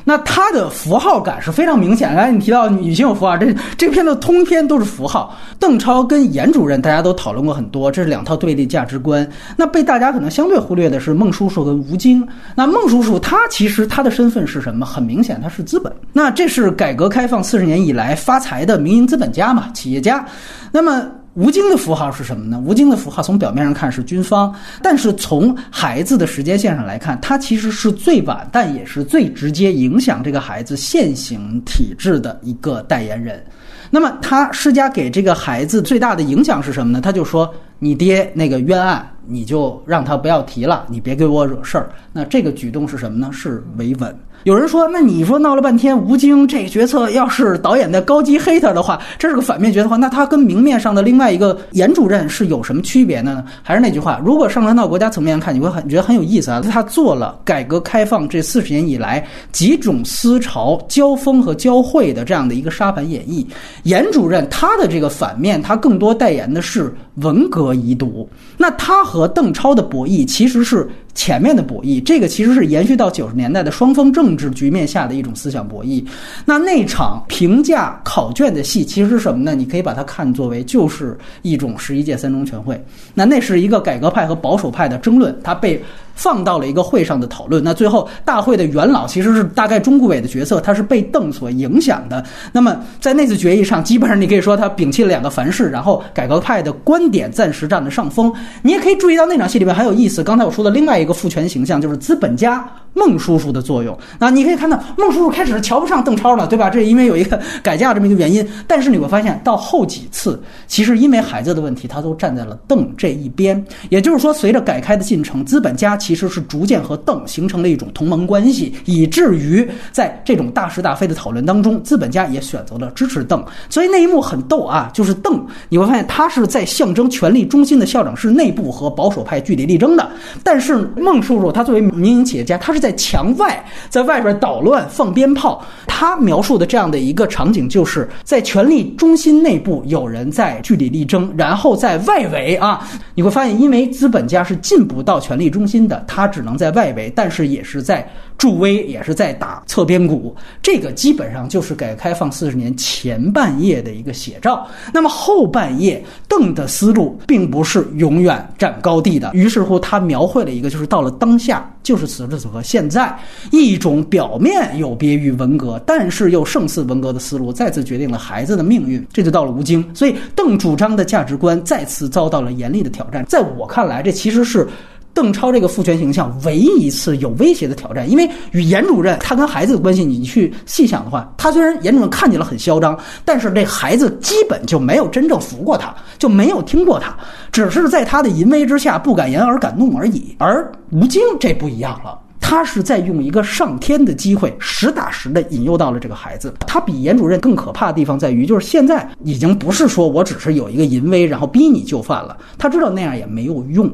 那他的符号感是非常明显。刚才你提到女性有符号，这这片的通篇都是符号。邓超跟严主任，大家都讨论过很多，这是两套对立价值观。那被大家可能相对忽略的是孟叔叔跟吴京。那孟叔叔他其实他的身份是什么？很明显，他是资本。那这是改革开放四十年以来发财的民营资本家嘛，企业家。那么。吴京的符号是什么呢？吴京的符号从表面上看是军方，但是从孩子的时间线上来看，他其实是最晚，但也是最直接影响这个孩子现行体制的一个代言人。那么他施加给这个孩子最大的影响是什么呢？他就说：“你爹那个冤案，你就让他不要提了，你别给我惹事儿。”那这个举动是什么呢？是维稳。有人说，那你说闹了半天，吴京这个角色要是导演的高级黑他的话，这是个反面角色的话，那他跟明面上的另外一个严主任是有什么区别呢？还是那句话，如果上升到国家层面看，你会很觉得很有意思啊。他做了改革开放这四十年以来几种思潮交锋和交汇的这样的一个沙盘演绎。严主任他的这个反面，他更多代言的是文革遗毒。那他和邓超的博弈其实是。前面的博弈，这个其实是延续到九十年代的双方政治局面下的一种思想博弈。那那场评价考卷的戏，其实是什么呢？你可以把它看作为就是一种十一届三中全会。那那是一个改革派和保守派的争论，它被。放到了一个会上的讨论，那最后大会的元老其实是大概中顾委的角色，他是被邓所影响的。那么在那次决议上，基本上你可以说他摒弃了两个凡是，然后改革派的观点暂时占了上风。你也可以注意到那场戏里面很有意思，刚才我说的另外一个父权形象就是资本家孟叔叔的作用。那你可以看到孟叔叔开始是瞧不上邓超了，对吧？这因为有一个改嫁这么一个原因。但是你会发现到后几次，其实因为孩子的问题，他都站在了邓这一边。也就是说，随着改开的进程，资本家。其其实是逐渐和邓形成了一种同盟关系，以至于在这种大是大非的讨论当中，资本家也选择了支持邓。所以那一幕很逗啊，就是邓，你会发现他是在象征权力中心的校长室内部和保守派据理力争的。但是孟叔叔他作为民营企业家，他是在墙外，在外边捣乱放鞭炮。他描述的这样的一个场景，就是在权力中心内部有人在据理力争，然后在外围啊，你会发现，因为资本家是进不到权力中心。他只能在外围，但是也是在助威，也是在打侧边鼓。这个基本上就是改革开放四十年前半叶的一个写照。那么后半叶，邓的思路并不是永远占高地的。于是乎，他描绘了一个，就是到了当下，就是此时此刻，现在一种表面有别于文革，但是又胜似文革的思路，再次决定了孩子的命运。这就到了吴京，所以邓主张的价值观再次遭到了严厉的挑战。在我看来，这其实是。邓超这个父权形象唯一一次有威胁的挑战，因为与严主任他跟孩子的关系，你去细想的话，他虽然严主任看起来很嚣张，但是这孩子基本就没有真正服过他，就没有听过他，只是在他的淫威之下不敢言而敢怒而已。而吴京这不一样了，他是在用一个上天的机会，实打实的引诱到了这个孩子。他比严主任更可怕的地方在于，就是现在已经不是说我只是有一个淫威，然后逼你就范了，他知道那样也没有用。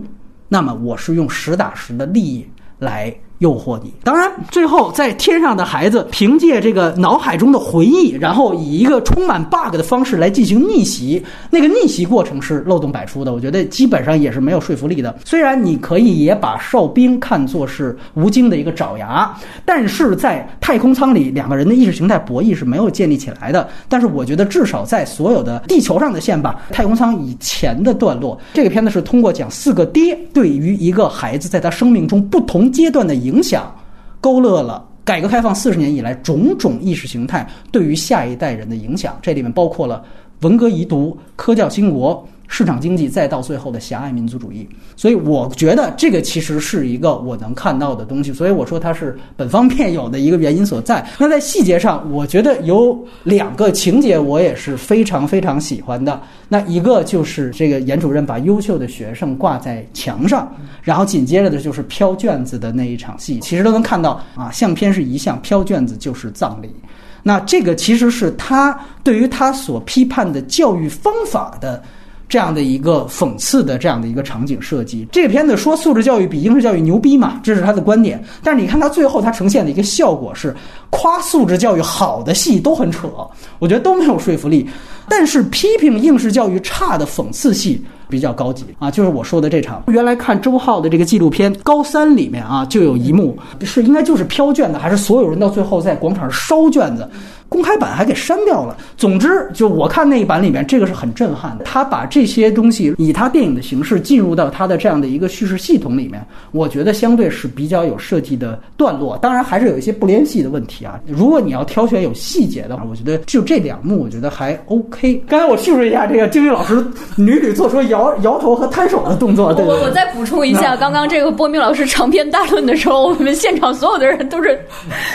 那么我是用实打实的利益来。诱惑你。当然，最后在天上的孩子凭借这个脑海中的回忆，然后以一个充满 bug 的方式来进行逆袭。那个逆袭过程是漏洞百出的，我觉得基本上也是没有说服力的。虽然你可以也把哨兵看作是吴京的一个爪牙，但是在太空舱里两个人的意识形态博弈是没有建立起来的。但是我觉得至少在所有的地球上的线吧，太空舱以前的段落，这个片子是通过讲四个爹对于一个孩子在他生命中不同阶段的。影响勾勒了改革开放四十年以来种种意识形态对于下一代人的影响，这里面包括了文革遗毒、科教兴国、市场经济，再到最后的狭隘民族主义。所以我觉得这个其实是一个我能看到的东西。所以我说它是本方面有的一个原因所在。那在细节上，我觉得有两个情节我也是非常非常喜欢的。那一个就是这个严主任把优秀的学生挂在墙上，然后紧接着的就是飘卷子的那一场戏，其实都能看到啊，相片是一项，飘卷子就是葬礼。那这个其实是他对于他所批判的教育方法的这样的一个讽刺的这样的一个场景设计。这个片子说素质教育比应试教育牛逼嘛，这是他的观点。但是你看他最后他呈现的一个效果是，夸素质教育好的戏都很扯，我觉得都没有说服力。但是批评应试教育差的讽刺戏比较高级啊，就是我说的这场。原来看周浩的这个纪录片《高三》里面啊，就有一幕是应该就是飘卷子，还是所有人到最后在广场上烧卷子。公开版还给删掉了。总之，就我看那一版里面，这个是很震撼的。他把这些东西以他电影的形式进入到他的这样的一个叙事系统里面，我觉得相对是比较有设计的段落。当然，还是有一些不联系的问题啊。如果你要挑选有细节的话，我觉得就这两幕，我觉得还 OK。刚才我叙述一下这个金宇老师屡屡做出摇摇头和摊手的动作。对我我再补充一下，刚刚这个波明老师长篇大论的时候，我们现场所有的人都是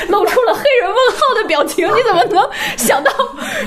露出了黑人问号的表情。[laughs] 你怎么能想到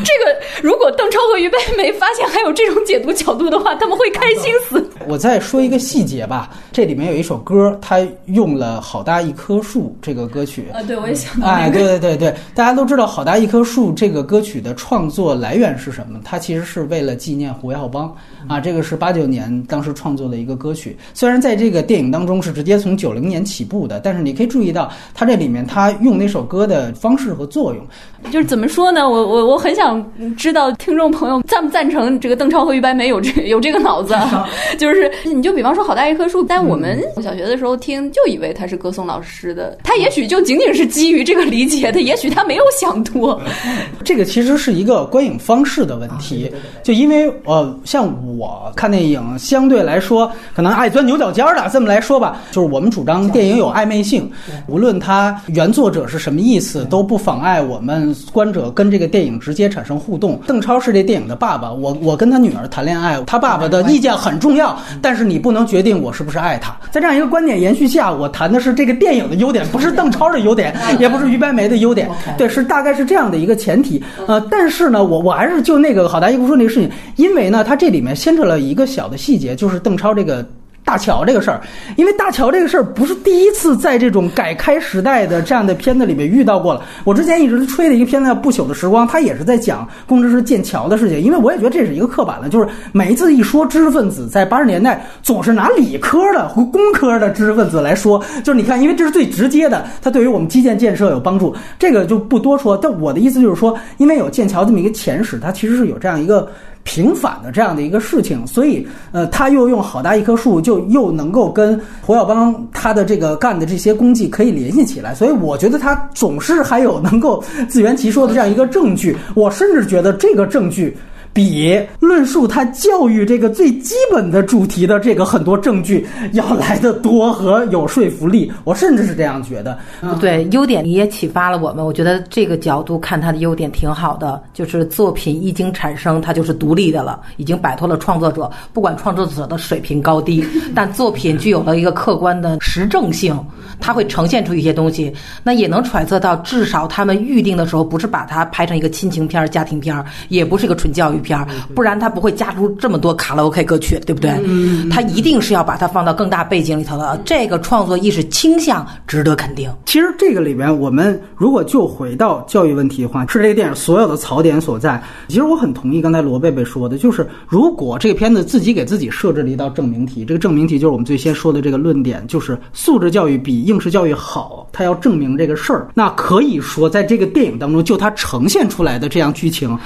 这个？如果邓超和于白眉发现还有这种解读角度的话，他们会开心死。我再说一个细节吧，这里面有一首歌，他用了《好大一棵树》这个歌曲。啊，对，我也想到。哎，对对对对，大家都知道《好大一棵树》这个歌曲的创作来源是什么？它其实是为了纪念胡耀邦啊，这个是八九年当时创作的一个歌曲。虽然在这个电影当中是直接从九零年起步的，但是你可以注意到，它这里面他用那首歌的方式和作用，就是怎么说呢？我我我很想知道听众朋友赞不赞成这个邓超和于白眉有这有这个脑子，[laughs] 啊就是你就比方说《好大一棵树》，但我们小学的时候听，就以为他是歌颂老师的，他也许就仅仅是基于这个理解的，也许他没有想多。[laughs] 这个其实是一个观影方式的问题，就因为呃，像我看电影相对来说可能爱钻牛角尖儿的，这么来说吧，就是我们主张电影有暧昧性，无论它原作者是什么意思，都不妨碍我们观者跟这个电影直接产生互动。邓超是这电影的爸爸，我我跟他女儿谈恋爱，他爸爸的意见很重要，但是你不能决定我是不是爱他。在这样一个观点延续下，我谈的是这个电影的优点，不是邓超的优点，也不是于白梅的优点，对，是大概是这样的一个前提。呃，但是呢，我我还是就那个好大一不说那个事情，因为呢，它这里面牵扯了一个小的细节，就是邓超这个。大乔这个事儿，因为大乔这个事儿不是第一次在这种改开时代的这样的片子里面遇到过了。我之前一直吹的一个片子叫《不朽的时光》，它也是在讲工程师建桥的事情。因为我也觉得这是一个刻板的，就是每一次一说知识分子，在八十年代总是拿理科的和工科的知识分子来说，就是你看，因为这是最直接的，它对于我们基建建设有帮助，这个就不多说。但我的意思就是说，因为有建桥这么一个前史，它其实是有这样一个。平反的这样的一个事情，所以呃，他又用好大一棵树，就又能够跟胡耀邦他的这个干的这些功绩可以联系起来，所以我觉得他总是还有能够自圆其说的这样一个证据。我甚至觉得这个证据。比论述他教育这个最基本的主题的这个很多证据要来的多和有说服力，我甚至是这样觉得。对，优点你也启发了我们。我觉得这个角度看他的优点挺好的，就是作品一经产生，它就是独立的了，已经摆脱了创作者，不管创作者的水平高低，[laughs] 但作品具有了一个客观的实证性，它会呈现出一些东西。那也能揣测到，至少他们预定的时候不是把它拍成一个亲情片、家庭片，也不是一个纯教育。片儿，不然他不会加入这么多卡拉 OK 歌曲，对不对？他一定是要把它放到更大背景里头的。这个创作意识倾向值得肯定。其实这个里边，我们如果就回到教育问题的话，是这个电影所有的槽点所在。其实我很同意刚才罗贝贝说的，就是如果这个片子自己给自己设置了一道证明题，这个证明题就是我们最先说的这个论点，就是素质教育比应试教育好，他要证明这个事儿。那可以说，在这个电影当中，就它呈现出来的这样剧情。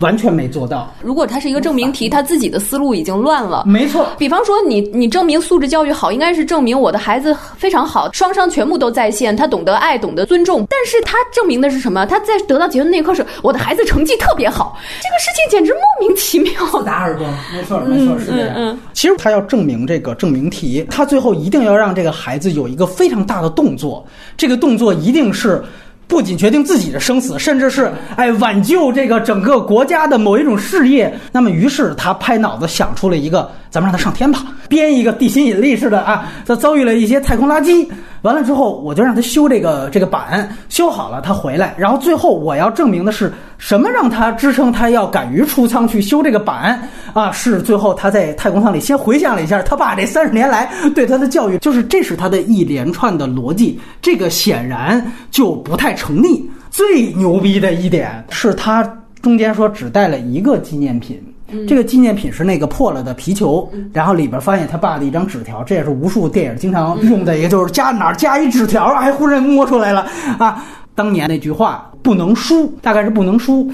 完全没做到。如果它是一个证明题，他自己的思路已经乱了。没错，比方说你你证明素质教育好，应该是证明我的孩子非常好，双商全部都在线，他懂得爱，懂得尊重。但是他证明的是什么？他在得到结论那一刻是，我的孩子成绩特别好。这个事情简直莫名其妙。打耳光，没错没错是这样。其实他要证明这个证明题，他最后一定要让这个孩子有一个非常大的动作，这个动作一定是。不仅决定自己的生死，甚至是哎挽救这个整个国家的某一种事业。那么，于是他拍脑子想出了一个，咱们让他上天吧，编一个地心引力似的啊。他遭遇了一些太空垃圾，完了之后，我就让他修这个这个板，修好了他回来，然后最后我要证明的是什么让他支撑他要敢于出舱去修这个板啊？是最后他在太空舱里先回想了一下他爸这三十年来对他的教育，就是这是他的一连串的逻辑，这个显然就不太。成立最牛逼的一点是他中间说只带了一个纪念品，这个纪念品是那个破了的皮球，然后里边发现他爸的一张纸条，这也是无数电影经常用的，也就是加哪儿加一纸条，还，忽然摸出来了啊！当年那句话不能输，大概是不能输，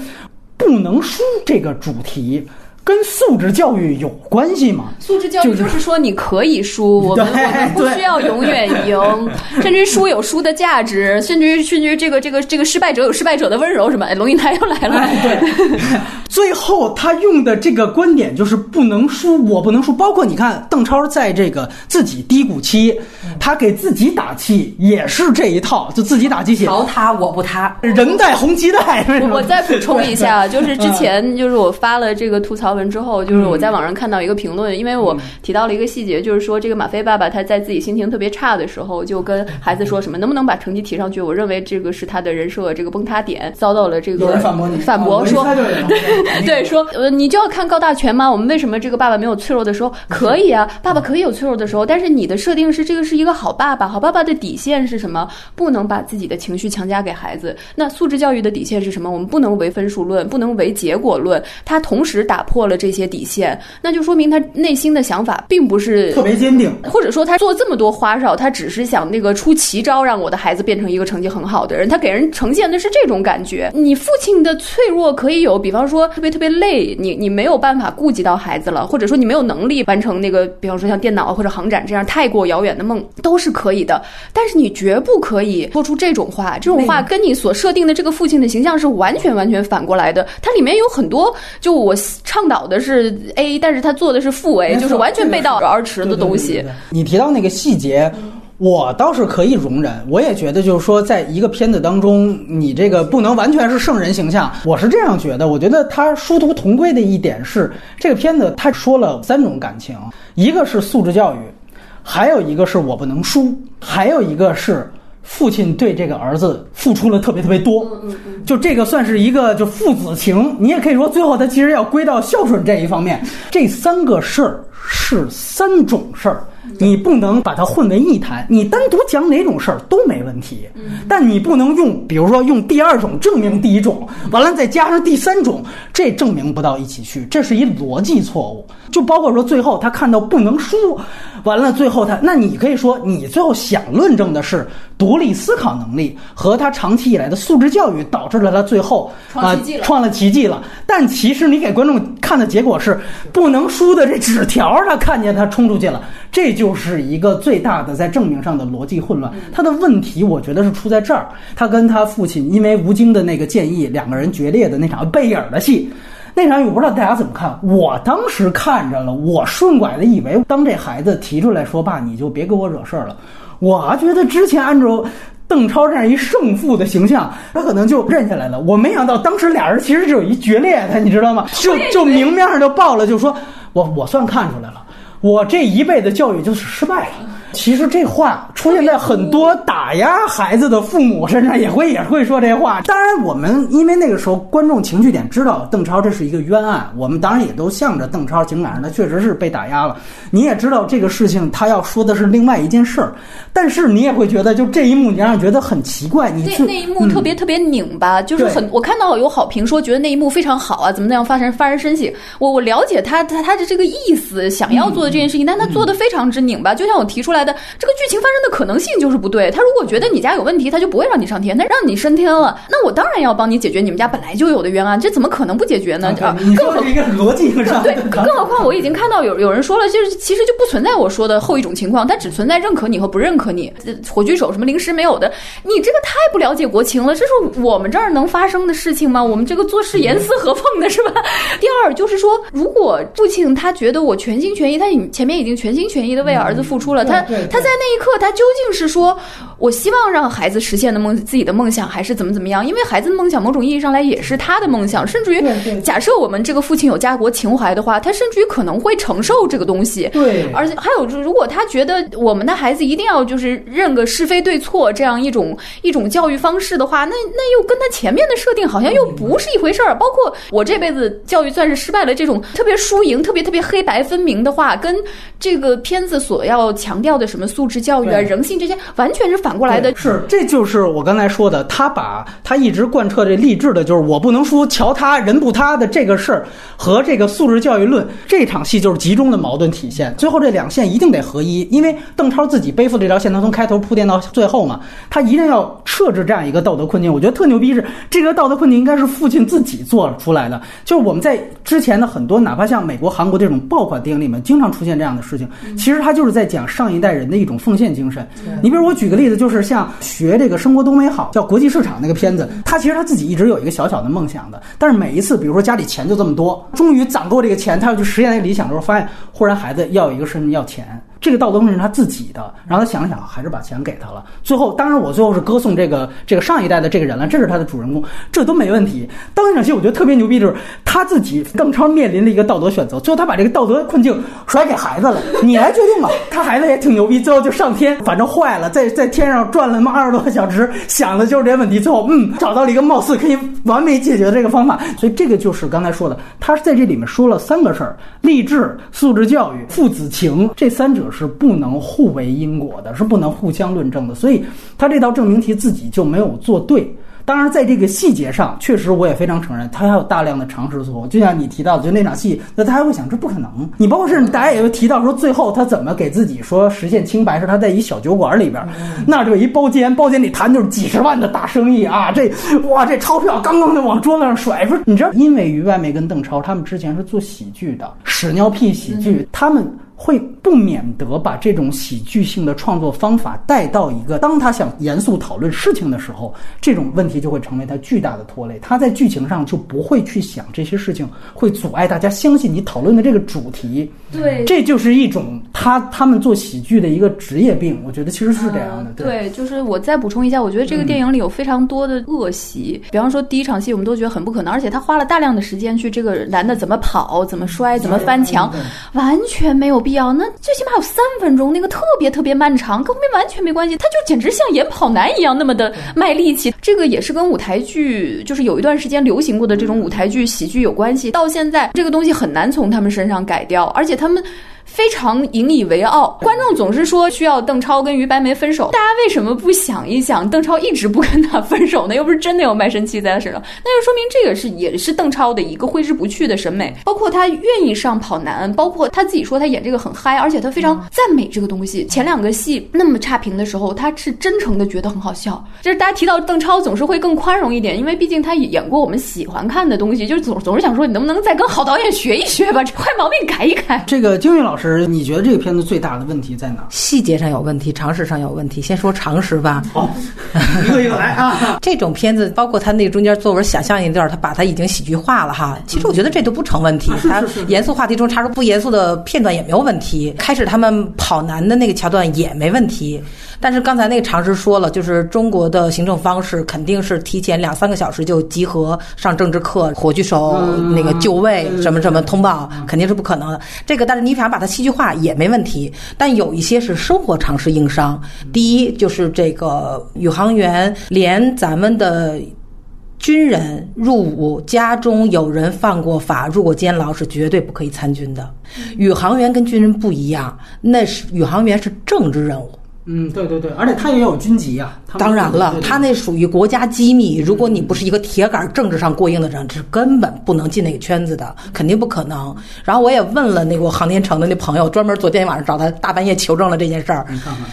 不能输这个主题。跟素质教育有关系吗？素质教育就是说你可以输，我们我们不需要永远赢，[laughs] 甚至于输有输的价值，甚至于甚至于这个这个这个失败者有失败者的温柔，什么？哎，龙应台又来了。对，[laughs] 最后他用的这个观点就是不能输，我不能输。包括你看邓超在这个自己低谷期，他给自己打气也是这一套，就自己打鸡血。朝他我不他，人在红鸡带。我再补充一下，[laughs] 就是之前就是我发了这个吐槽。文之后，就是我在网上看到一个评论，因为我提到了一个细节，就是说这个马飞爸爸他在自己心情特别差的时候，就跟孩子说什么能不能把成绩提上去？我认为这个是他的人设这个崩塌点，遭到了这个反驳你，反驳说 [laughs] 对对说呃你就要看高大全吗？我们为什么这个爸爸没有脆弱的时候？可以啊，爸爸可以有脆弱的时候，但是你的设定是这个是一个好爸爸，好爸爸的底线是什么？不能把自己的情绪强加给孩子。那素质教育的底线是什么？我们不能唯分数论，不能唯结果论，他同时打破。过了这些底线，那就说明他内心的想法并不是特别坚定，或者说他做这么多花哨，他只是想那个出奇招，让我的孩子变成一个成绩很好的人。他给人呈现的是这种感觉。你父亲的脆弱可以有，比方说特别特别累，你你没有办法顾及到孩子了，或者说你没有能力完成那个，比方说像电脑或者航展这样太过遥远的梦，都是可以的。但是你绝不可以说出这种话，这种话跟你所设定的这个父亲的形象是完全完全反过来的。它里面有很多，就我倡。导的是 A，但是他做的是负 A，就是完全背道而驰的东西。你提到那个细节，我倒是可以容忍。我也觉得，就是说，在一个片子当中，你这个不能完全是圣人形象。我是这样觉得。我觉得他殊途同归的一点是，这个片子他说了三种感情：一个是素质教育，还有一个是我不能输，还有一个是。父亲对这个儿子付出了特别特别多，就这个算是一个就父子情，你也可以说最后他其实要归到孝顺这一方面。这三个事儿是三种事儿。你不能把它混为一谈，你单独讲哪种事儿都没问题，但你不能用，比如说用第二种证明第一种，完了再加上第三种，这证明不到一起去，这是一逻辑错误。就包括说最后他看到不能输，完了最后他，那你可以说你最后想论证的是独立思考能力和他长期以来的素质教育导致了他最后啊创了奇迹了。但其实你给观众看的结果是不能输的这纸条，他看见他冲出去了，这就是一个最大的在证明上的逻辑混乱。他的问题，我觉得是出在这儿。他跟他父亲因为吴京的那个建议，两个人决裂的那场背影的戏，那场我不知道大家怎么看。我当时看着了，我顺拐的以为，当这孩子提出来说：“爸，你就别给我惹事儿了。”我觉得之前按照。邓超这样一胜负的形象，他可能就认下来了。我没想到当时俩人其实是有一决裂，的你知道吗？就就明面上就爆了，就说我我算看出来了，我这一辈子教育就是失败了。其实这话出现在很多打压孩子的父母身上，也会也会说这话。当然，我们因为那个时候观众情绪点知道邓超这是一个冤案，我们当然也都向着邓超，情感上他确实是被打压了。你也知道这个事情，他要说的是另外一件事儿，但是你也会觉得，就这一幕你让人觉得很奇怪。你那那一幕特别特别拧巴，就是很我看到有好评说觉得那一幕非常好啊，怎么那样发生发人深省。我我了解他他他的这个意思，想要做的这件事情，但他做的非常之拧巴，就像我提出来。的这个剧情发生的可能性就是不对。他如果觉得你家有问题，他就不会让你上天。他让你升天了，那我当然要帮你解决你们家本来就有的冤案。这怎么可能不解决呢？啊，更何一个逻辑上对，[laughs] 更何况我已经看到有有人说了，就是其实就不存在我说的后一种情况，它只存在认可你和不认可你。火炬手什么临时没有的，你这个太不了解国情了。这是我们这儿能发生的事情吗？我们这个做事严丝合缝的是吧？[laughs] 第二就是说，如果父亲他觉得我全心全意，他已前面已经全心全意的为儿子付出了，他他在那一刻，他究竟是说我希望让孩子实现的梦自己的梦想，还是怎么怎么样？因为孩子的梦想某种意义上来也是他的梦想，甚至于假设我们这个父亲有家国情怀的话，他甚至于可能会承受这个东西。对而且还有，就是如果他觉得我们的孩子一定要就是认个是非对错这样一种一种教育方式的话，那那又跟他前面的设定好像又不是一回事儿。包括我这辈子教育算是失败了，这种特别输赢、特别特别黑白分明的话，跟这个片子所要强调的什么素质教育啊、人性这些，完全是反过来的。是，这就是。我刚才说的，他把他一直贯彻这励志的，就是。我不能输，瞧他人不他的这个事儿，和这个素质教育论这场戏就是。集中的矛盾体现。最后这两线一定得合一，因为邓超自己背负这条线，他从开头铺垫到最后嘛，他一定要设置这样一个道德困境。我觉得特牛逼是。这个道德困境应该是。父亲自己做出来的，就是。我们在之前的很多，哪怕像美国、韩国这种爆款电影里面，经常出现这样的事情。其实他就是。在讲上一代人的一种奉献精神。你比如我举个例子，就是像学这个生活多美好，叫国际市场那个片子，他其实他自己一直有一个小小的梦想的，但是每一次，比如说家里钱就这么多，终于攒够这个钱，他要去实现那个理想的时候，发现忽然孩子要有一个事情要钱。这个道德是他自己的，然后他想了想，还是把钱给他了。最后，当然我最后是歌颂这个这个上一代的这个人了，这是他的主人公，这都没问题。当那场戏我觉得特别牛逼，就是他自己邓超面临了一个道德选择，最后他把这个道德困境甩给孩子了，你来决定吧。他孩子也挺牛逼，最后就上天，反正坏了，在 [laughs] 在天上转了他妈二十多个小时，想的就是这些问题，最后嗯找到了一个貌似可以完美解决的这个方法。所以这个就是刚才说的，他是在这里面说了三个事儿：励志、素质教育、父子情，这三者者是不能互为因果的，是不能互相论证的。所以他这道证明题自己就没有做对。当然，在这个细节上，确实我也非常承认，他还有大量的常识错误。就像你提到的，就那场戏，那他还会想这不可能。你包括甚至大家也会提到说，最后他怎么给自己说实现清白，是他在一小酒馆里边，那就一包间，包间里谈就是几十万的大生意啊，这哇这钞票刚刚就往桌子上甩，说你知道，因为于外梅跟邓超他们之前是做喜剧的，屎尿屁喜剧，他们。会不免得把这种喜剧性的创作方法带到一个当他想严肃讨论事情的时候，这种问题就会成为他巨大的拖累。他在剧情上就不会去想这些事情会阻碍大家相信你讨论的这个主题。对这就是一种他他们做喜剧的一个职业病。我觉得其实是这样的。嗯对，就是我再补充一下，我觉得这个电影里有非常多的恶习，比方说第一场戏我们都觉得很不可能，而且他花了大量的时间去这个男的怎么跑、怎么摔、怎么翻墙，完全没有必要。那最起码有三分钟，那个特别特别漫长，跟后面完全没关系，他就简直像演跑男一样那么的卖力气。这个也是跟舞台剧，就是有一段时间流行过的这种舞台剧喜剧有关系。到现在这个东西很难从他们身上改掉，而且他们。非常引以为傲，观众总是说需要邓超跟于白梅分手，大家为什么不想一想，邓超一直不跟他分手呢？又不是真的有卖身契在他身上，那就说明这个是也是邓超的一个挥之不去的审美。包括他愿意上跑男，包括他自己说他演这个很嗨，而且他非常赞美这个东西。前两个戏那么差评的时候，他是真诚的觉得很好笑。就是大家提到邓超，总是会更宽容一点，因为毕竟他演过我们喜欢看的东西，就是总总是想说你能不能再跟好导演学一学吧，这坏毛病改一改。这个金玉老师，你觉得这个片子最大的问题在哪儿？细节上有问题，常识上有问题。先说常识吧。好，一个一个来啊。[laughs] 这种片子，包括他那中间作文想象一段，他把它已经喜剧化了哈。其实我觉得这都不成问题，他严肃话题中插入不严肃的片段也没有问题。开始他们跑男的那个桥段也没问题。但是刚才那个常识说了，就是中国的行政方式肯定是提前两三个小时就集合上政治课，火炬手那个就位什么什么通报，肯定是不可能的。这个，但是你想把它戏剧化也没问题。但有一些是生活常识硬伤。第一就是这个宇航员连咱们的。军人入伍，家中有人犯过法、入过监牢，是绝对不可以参军的。宇航员跟军人不一样，那是宇航员是政治任务。嗯，对对对，而且他也有军籍啊。当然了他那属于国家机密。如果你不是一个铁杆政治上过硬的人，是根本不能进那个圈子的，肯定不可能。然后我也问了那个航天城的那朋友，专门昨天晚上找他大半夜求证了这件事儿。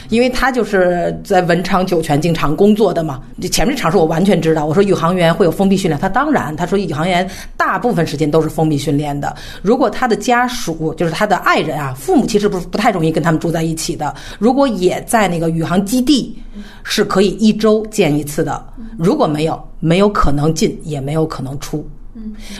因为他就是在文昌酒泉经常工作的嘛，这前面这常识我完全知道。我说宇航员会有封闭训练，他当然，他说宇航员大部分时间都是封闭训练的。如果他的家属就是他的爱人啊，父母其实不不太容易跟他们住在一起的。如果也在在那个宇航基地，是可以一周见一次的。如果没有，没有可能进，也没有可能出。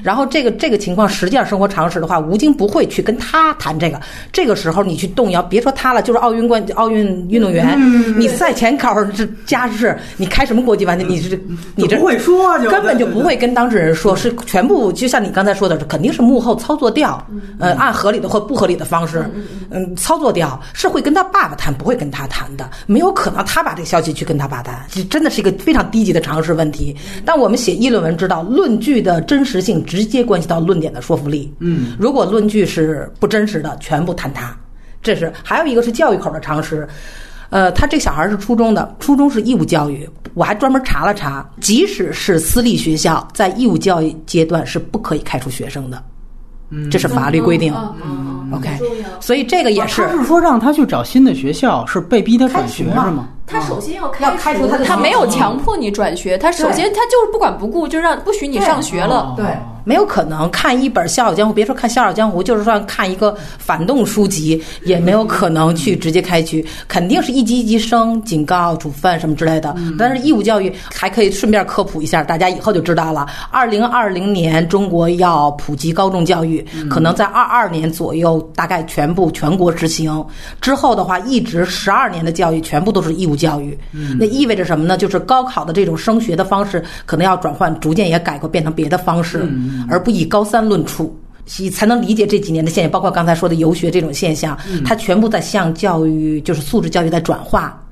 然后这个这个情况，实际上生活常识的话，吴京不会去跟他谈这个。这个时候你去动摇，别说他了，就是奥运冠奥运运动员，你赛前考试加试，你开什么国际玩笑？你是你这不会说，就根本就不会跟当事人说，是全部就像你刚才说的，肯定是幕后操作掉，呃，按合理的或不合理的方式，嗯，操作掉是会跟他爸爸谈，不会跟他谈的，没有可能他把这个消息去跟他爸谈，这真的是一个非常低级的常识问题。但我们写议论文知道，论据的真实性直接关系到论点的说服力。嗯，如果论据是不真实的，全部坍塌。这是还有一个是教育口的常识。呃，他这小孩是初中的，初中是义务教育，我还专门查了查，即使是私立学校，在义务教育阶段是不可以开除学生的，嗯这是法律规定。嗯 OK，所以这个也是他是说让他去找新的学校，是被逼他转学是吗？他首先要要开除他的他没有强迫你转学，他首先他就是不管不顾，就让不许你上学了。对，没有可能看一本《笑傲江湖》，别说看《笑傲江湖》，就是算看一个反动书籍，也没有可能去直接开除，肯定是一级一级升、警告、处分什么之类的。但是义务教育还可以顺便科普一下，大家以后就知道了。二零二零年中国要普及高中教育，可能在二二年左右，大概全部全国执行。之后的话，一直十二年的教育全部都是义务教育。那意味着什么呢？就是高考的这种升学的方式可能要转换，逐渐也改过，变成别的方式，而不以高三论处。以才能理解这几年的现象，包括刚才说的游学这种现象，它全部在向教育，就是素质教育在转化。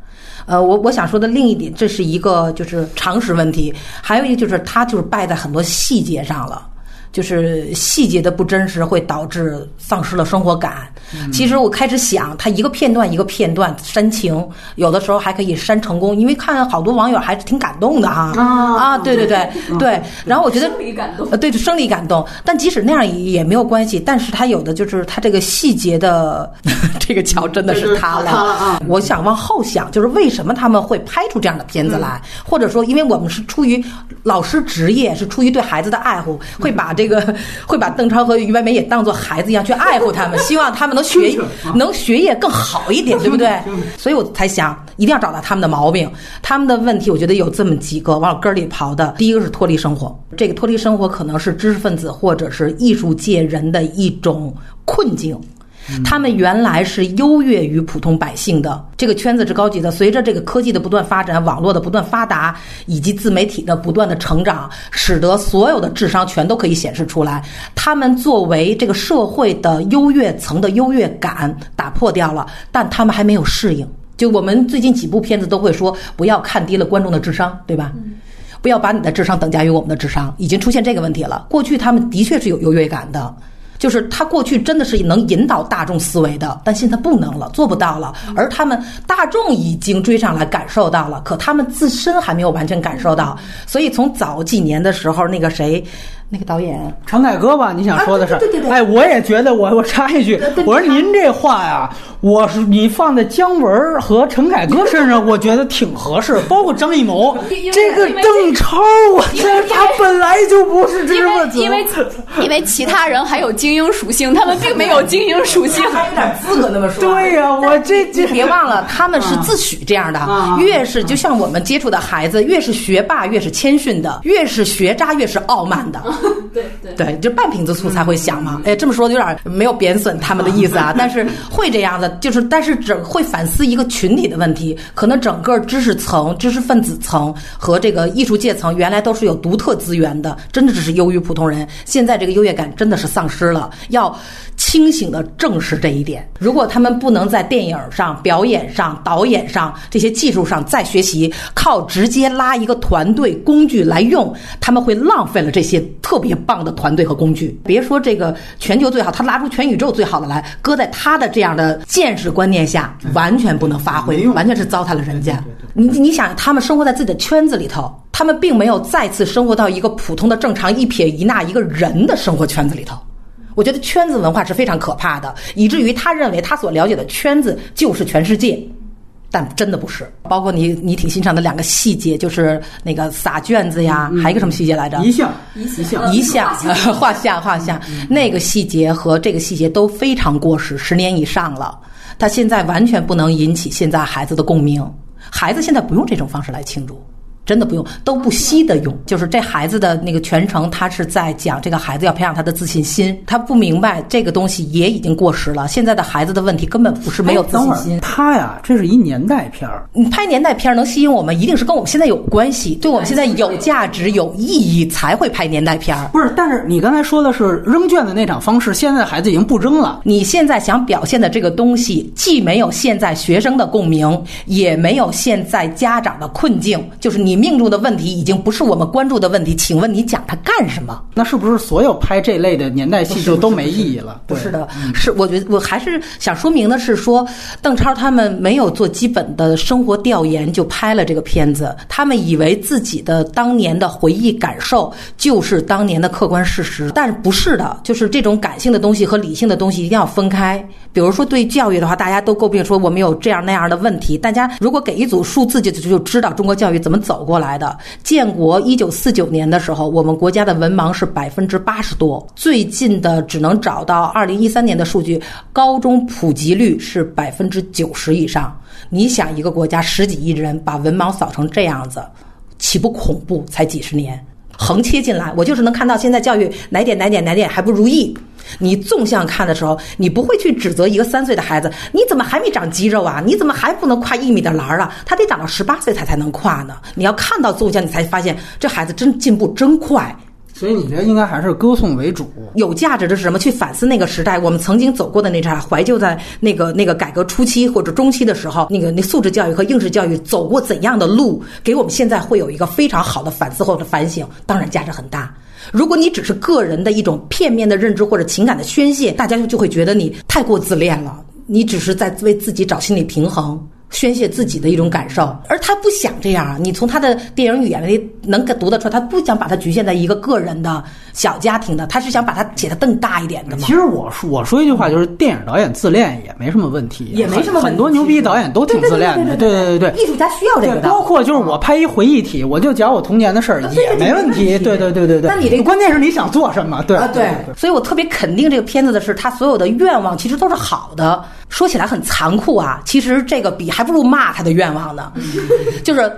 呃，我我想说的另一点，这是一个就是常识问题，还有一个就是它就是败在很多细节上了。就是细节的不真实会导致丧失了生活感。其实我开始想，它一个片段一个片段煽情，有的时候还可以煽成功，因为看好多网友还是挺感动的哈啊，对对对对。然后我觉得生理感动呃，对，就生理感动。但即使那样也也没有关系，但是它有的就是它这个细节的 [laughs] 这个桥真的是塌了。塌了啊我想往后想，就是为什么他们会拍出这样的片子来，或者说，因为我们是出于老师职业，是出于对孩子的爱护，会把这个 [laughs] 会把邓超和于白眉也当做孩子一样去爱护他们，希望他们能学能学业更好一点，对不对？所以我才想一定要找到他们的毛病，他们的问题，我觉得有这么几个往根儿里刨的。第一个是脱离生活，这个脱离生活可能是知识分子或者是艺术界人的一种困境。他们原来是优越于普通百姓的，这个圈子是高级的。随着这个科技的不断发展，网络的不断发达，以及自媒体的不断的成长，使得所有的智商全都可以显示出来。他们作为这个社会的优越层的优越感打破掉了，但他们还没有适应。就我们最近几部片子都会说，不要看低了观众的智商，对吧？不要把你的智商等价于我们的智商，已经出现这个问题了。过去他们的确是有优越感的，就是他过去真的是能引导大众思维的，但现在不能了，做不到了。而他们大众已经追上来，感受到了，可他们自身还没有完全感受到。所以从早几年的时候，那个谁，那个导演陈凯歌吧，你想说的是？啊对对对对哎，我也觉得我，[laughs] 我插一句，我说您这话呀，我是你放在姜文和陈凯歌身上，[laughs] 我觉得挺合适，包括张艺谋，[laughs] 这个邓超，我这他本来就不是知识分子，因为因为其他人还有精英属性，他们并没有精英属性。还有点资格那么说。对呀、我这这别忘了，他们是自诩这样的。啊越是就像我们接触的孩子，越是学霸，越是谦逊的；越是学渣，越是傲慢的。[laughs] 对对。对，就半瓶子醋才会响嘛。哎，这么说有点没有贬损他们的意思啊，[laughs] 但是会这样的，就是但是整会反思一个群体的问题，可能整个知识层、知识分子层和这个艺术界层原来都是有独特资源的，真的只是优于普通人。现在这个优越感真的是丧失了，要清醒的正视这一点。如果他们不能在电影上、表演上、导演上这些技术上再学习，靠直接拉一个团队工具来用，他们会浪费了这些特别棒的团队和工具。别说这个全球最好，他拉出全宇宙最好的来，搁在他的这样的见识观念下，完全不能发挥，完全是糟蹋了人家。你你想，他们生活在自己的圈子里头，他们并没有再次生活到一个普通的正常一撇一捺一个人的生活圈子里头。我觉得圈子文化是非常可怕的，以至于他认为他所了解的圈子就是全世界，但真的不是。包括你你挺欣赏的两个细节，就是那个撒卷子呀，还有一个什么细节来着？一项一项一项画像。画像，那个细节和这个细节都非常过时，十年以上了，他现在完全不能引起现在孩子的共鸣。孩子现在不用这种方式来庆祝，真的不用，都不惜的用。就是这孩子的那个全程，他是在讲这个孩子要培养他的自信心。他不明白这个东西也已经过时了。现在的孩子的问题根本不是没有自信心。他呀，这是一年代片儿。你拍年代片能吸引我们，一定是跟我们现在有关系，对我们现在有价值、有意义才会拍年代片儿。不是，但是你刚才说的是扔卷子那场方式，现在孩子已经不扔了。你现在想表现的这个东西，既没有现在学生的共鸣，也没有现在家长的困境，就是你。命中的问题已经不是我们关注的问题，请问你讲它干什么？那是不是所有拍这类的年代戏就都没意义了？不是的，是我觉得我还是想说明的是，说邓超他们没有做基本的生活调研就拍了这个片子，他们以为自己的当年的回忆感受就是当年的客观事实，但是不是的，就是这种感性的东西和理性的东西一定要分开。比如说对教育的话，大家都诟病说我们有这样那样的问题，大家如果给一组数字就就知道中国教育怎么走。过来的，建国一九四九年的时候，我们国家的文盲是百分之八十多。最近的只能找到二零一三年的数据，高中普及率是百分之九十以上。你想，一个国家十几亿人把文盲扫成这样子，岂不恐怖？才几十年，横切进来，我就是能看到现在教育哪点哪点哪点还不如意。你纵向看的时候，你不会去指责一个三岁的孩子，你怎么还没长肌肉啊？你怎么还不能跨一米的栏儿啊？他得长到十八岁他才能跨呢。你要看到纵向，你才发现这孩子真进步真快。所以你觉得应该还是歌颂为主，有价值的是什么？去反思那个时代，我们曾经走过的那茬，怀旧在那个那个改革初期或者中期的时候，那个那素质教育和应试教育走过怎样的路，给我们现在会有一个非常好的反思或者反省，当然价值很大。如果你只是个人的一种片面的认知或者情感的宣泄，大家就会觉得你太过自恋了，你只是在为自己找心理平衡。宣泄自己的一种感受，而他不想这样。你从他的电影语言里能读得出来，他不想把它局限在一个个人的小家庭的，他是想把它写得更大一点的嘛。其实我说我说一句话，就是电影导演自恋也没什么问题，也没什么很多牛逼导演都挺自恋的，对对对对。艺术家需要这个，包括就是我拍一回忆体，我就讲我童年的事儿也没问题，对对对对对。那你这关键是你想做什么？对啊对。所以我特别肯定这个片子的是，他所有的愿望其实都是好的。说起来很残酷啊，其实这个比还不如骂他的愿望呢，[laughs] 就是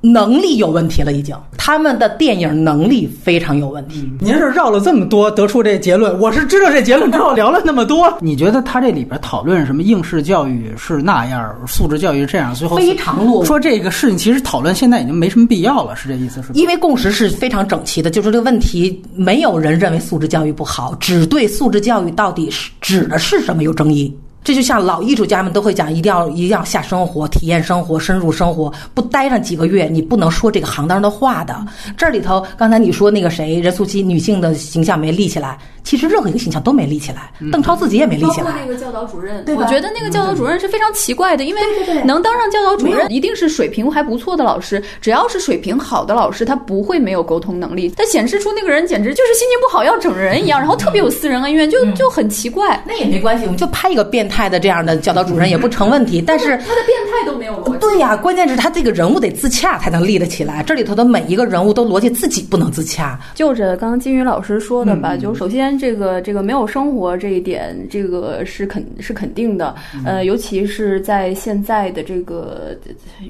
能力有问题了，已经他们的电影能力非常有问题。您是绕了这么多得出这结论，我是知道这结论之后聊了那么多。[laughs] 你觉得他这里边讨论什么应试教育是那样，素质教育这样，最后非常落伍。说这个事情其实讨论现在已经没什么必要了，是这意思？是？因为共识是非常整齐的，就是这个问题没有人认为素质教育不好，只对素质教育到底是指的是什么有争议。这就像老艺术家们都会讲，一定要一定要下生活、体验生活、深入生活，不待上几个月，你不能说这个行当的话的。这里头，刚才你说那个谁，任素汐女性的形象没立起来。其实任何一个形象都没立起来，邓超自己也没立起来。包括那个教导主任，我觉得那个教导主任是非常奇怪的，因为能当上教导主任，一定是水平还不错的老师。只要是水平好的老师，他不会没有沟通能力。他显示出那个人简直就是心情不好要整人一样，然后特别有私人恩怨，就就很奇怪。那也没关系，我们就拍一个变态的这样的教导主任也不成问题。但是他的变态都没有逻辑。对呀，关键是他这个人物得自洽才能立得起来。这里头的每一个人物都逻辑自己不能自洽。就着刚刚金宇老师说的吧，就首先这个这个没有。有生活这一点，这个是肯是肯定的。呃，尤其是在现在的这个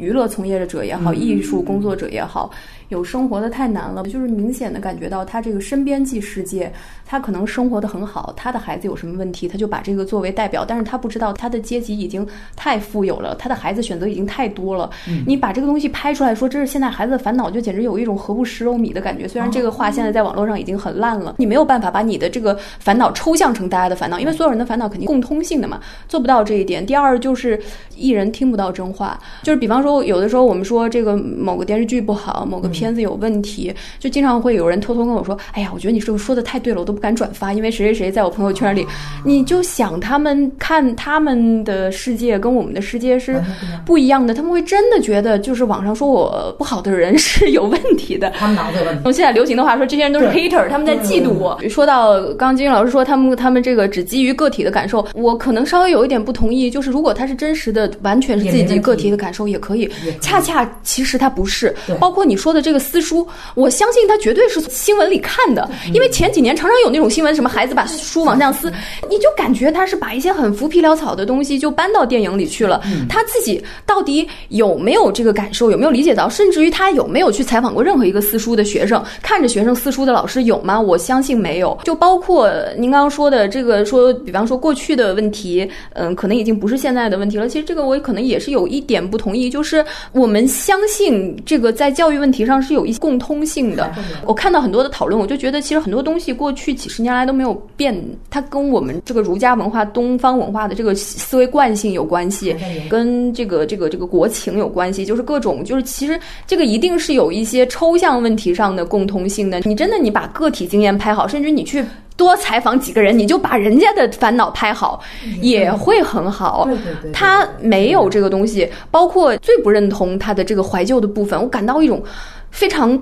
娱乐从业者也好，艺术工作者也好。有生活的太难了，就是明显的感觉到他这个身边际世界，他可能生活的很好，他的孩子有什么问题，他就把这个作为代表，但是他不知道他的阶级已经太富有了，他的孩子选择已经太多了。你把这个东西拍出来说，这是现在孩子的烦恼，就简直有一种何不食肉糜的感觉。虽然这个话现在在网络上已经很烂了，你没有办法把你的这个烦恼抽象成大家的烦恼，因为所有人的烦恼肯定共通性的嘛，做不到这一点。第二就是艺人听不到真话，就是比方说有的时候我们说这个某个电视剧不好，某个。片子有问题，就经常会有人偷偷跟我说：“哎呀，我觉得你这个说的太对了，我都不敢转发，因为谁谁谁在我朋友圈里。”你就想他们看他们的世界跟我们的世界是不一样的，他们会真的觉得就是网上说我不好的人 [laughs] 是有问题的。他们脑子有问题。用现在流行的话说，这些人都是 hater，他们在嫉妒我。说到刚金老师说他们他们这个只基于个体的感受，我可能稍微有一点不同意。就是如果他是真实的，完全是自己个体的感受也可以。恰恰其实他不是，包括你说的这。这个私书，我相信他绝对是新闻里看的，因为前几年常常有那种新闻，什么孩子把书往上撕，你就感觉他是把一些很浮皮潦草的东西就搬到电影里去了。他自己到底有没有这个感受，有没有理解到，甚至于他有没有去采访过任何一个私书的学生，看着学生私书的老师有吗？我相信没有。就包括您刚刚说的这个，说比方说过去的问题，嗯，可能已经不是现在的问题了。其实这个我可能也是有一点不同意，就是我们相信这个在教育问题上是有一些共通性的。我看到很多的讨论，我就觉得其实很多东西过去几十年来都没有变，它跟我们这个儒家文化、东方文化的这个思维惯性有关系，跟这个这个这个国情有关系，就是各种就是其实这个一定是有一些抽象问题上的共通性的。你真的你把个体经验拍好，甚至你去。多采访几个人，你就把人家的烦恼拍好，也会很好。他没有这个东西，包括最不认同他的这个怀旧的部分，我感到一种非常。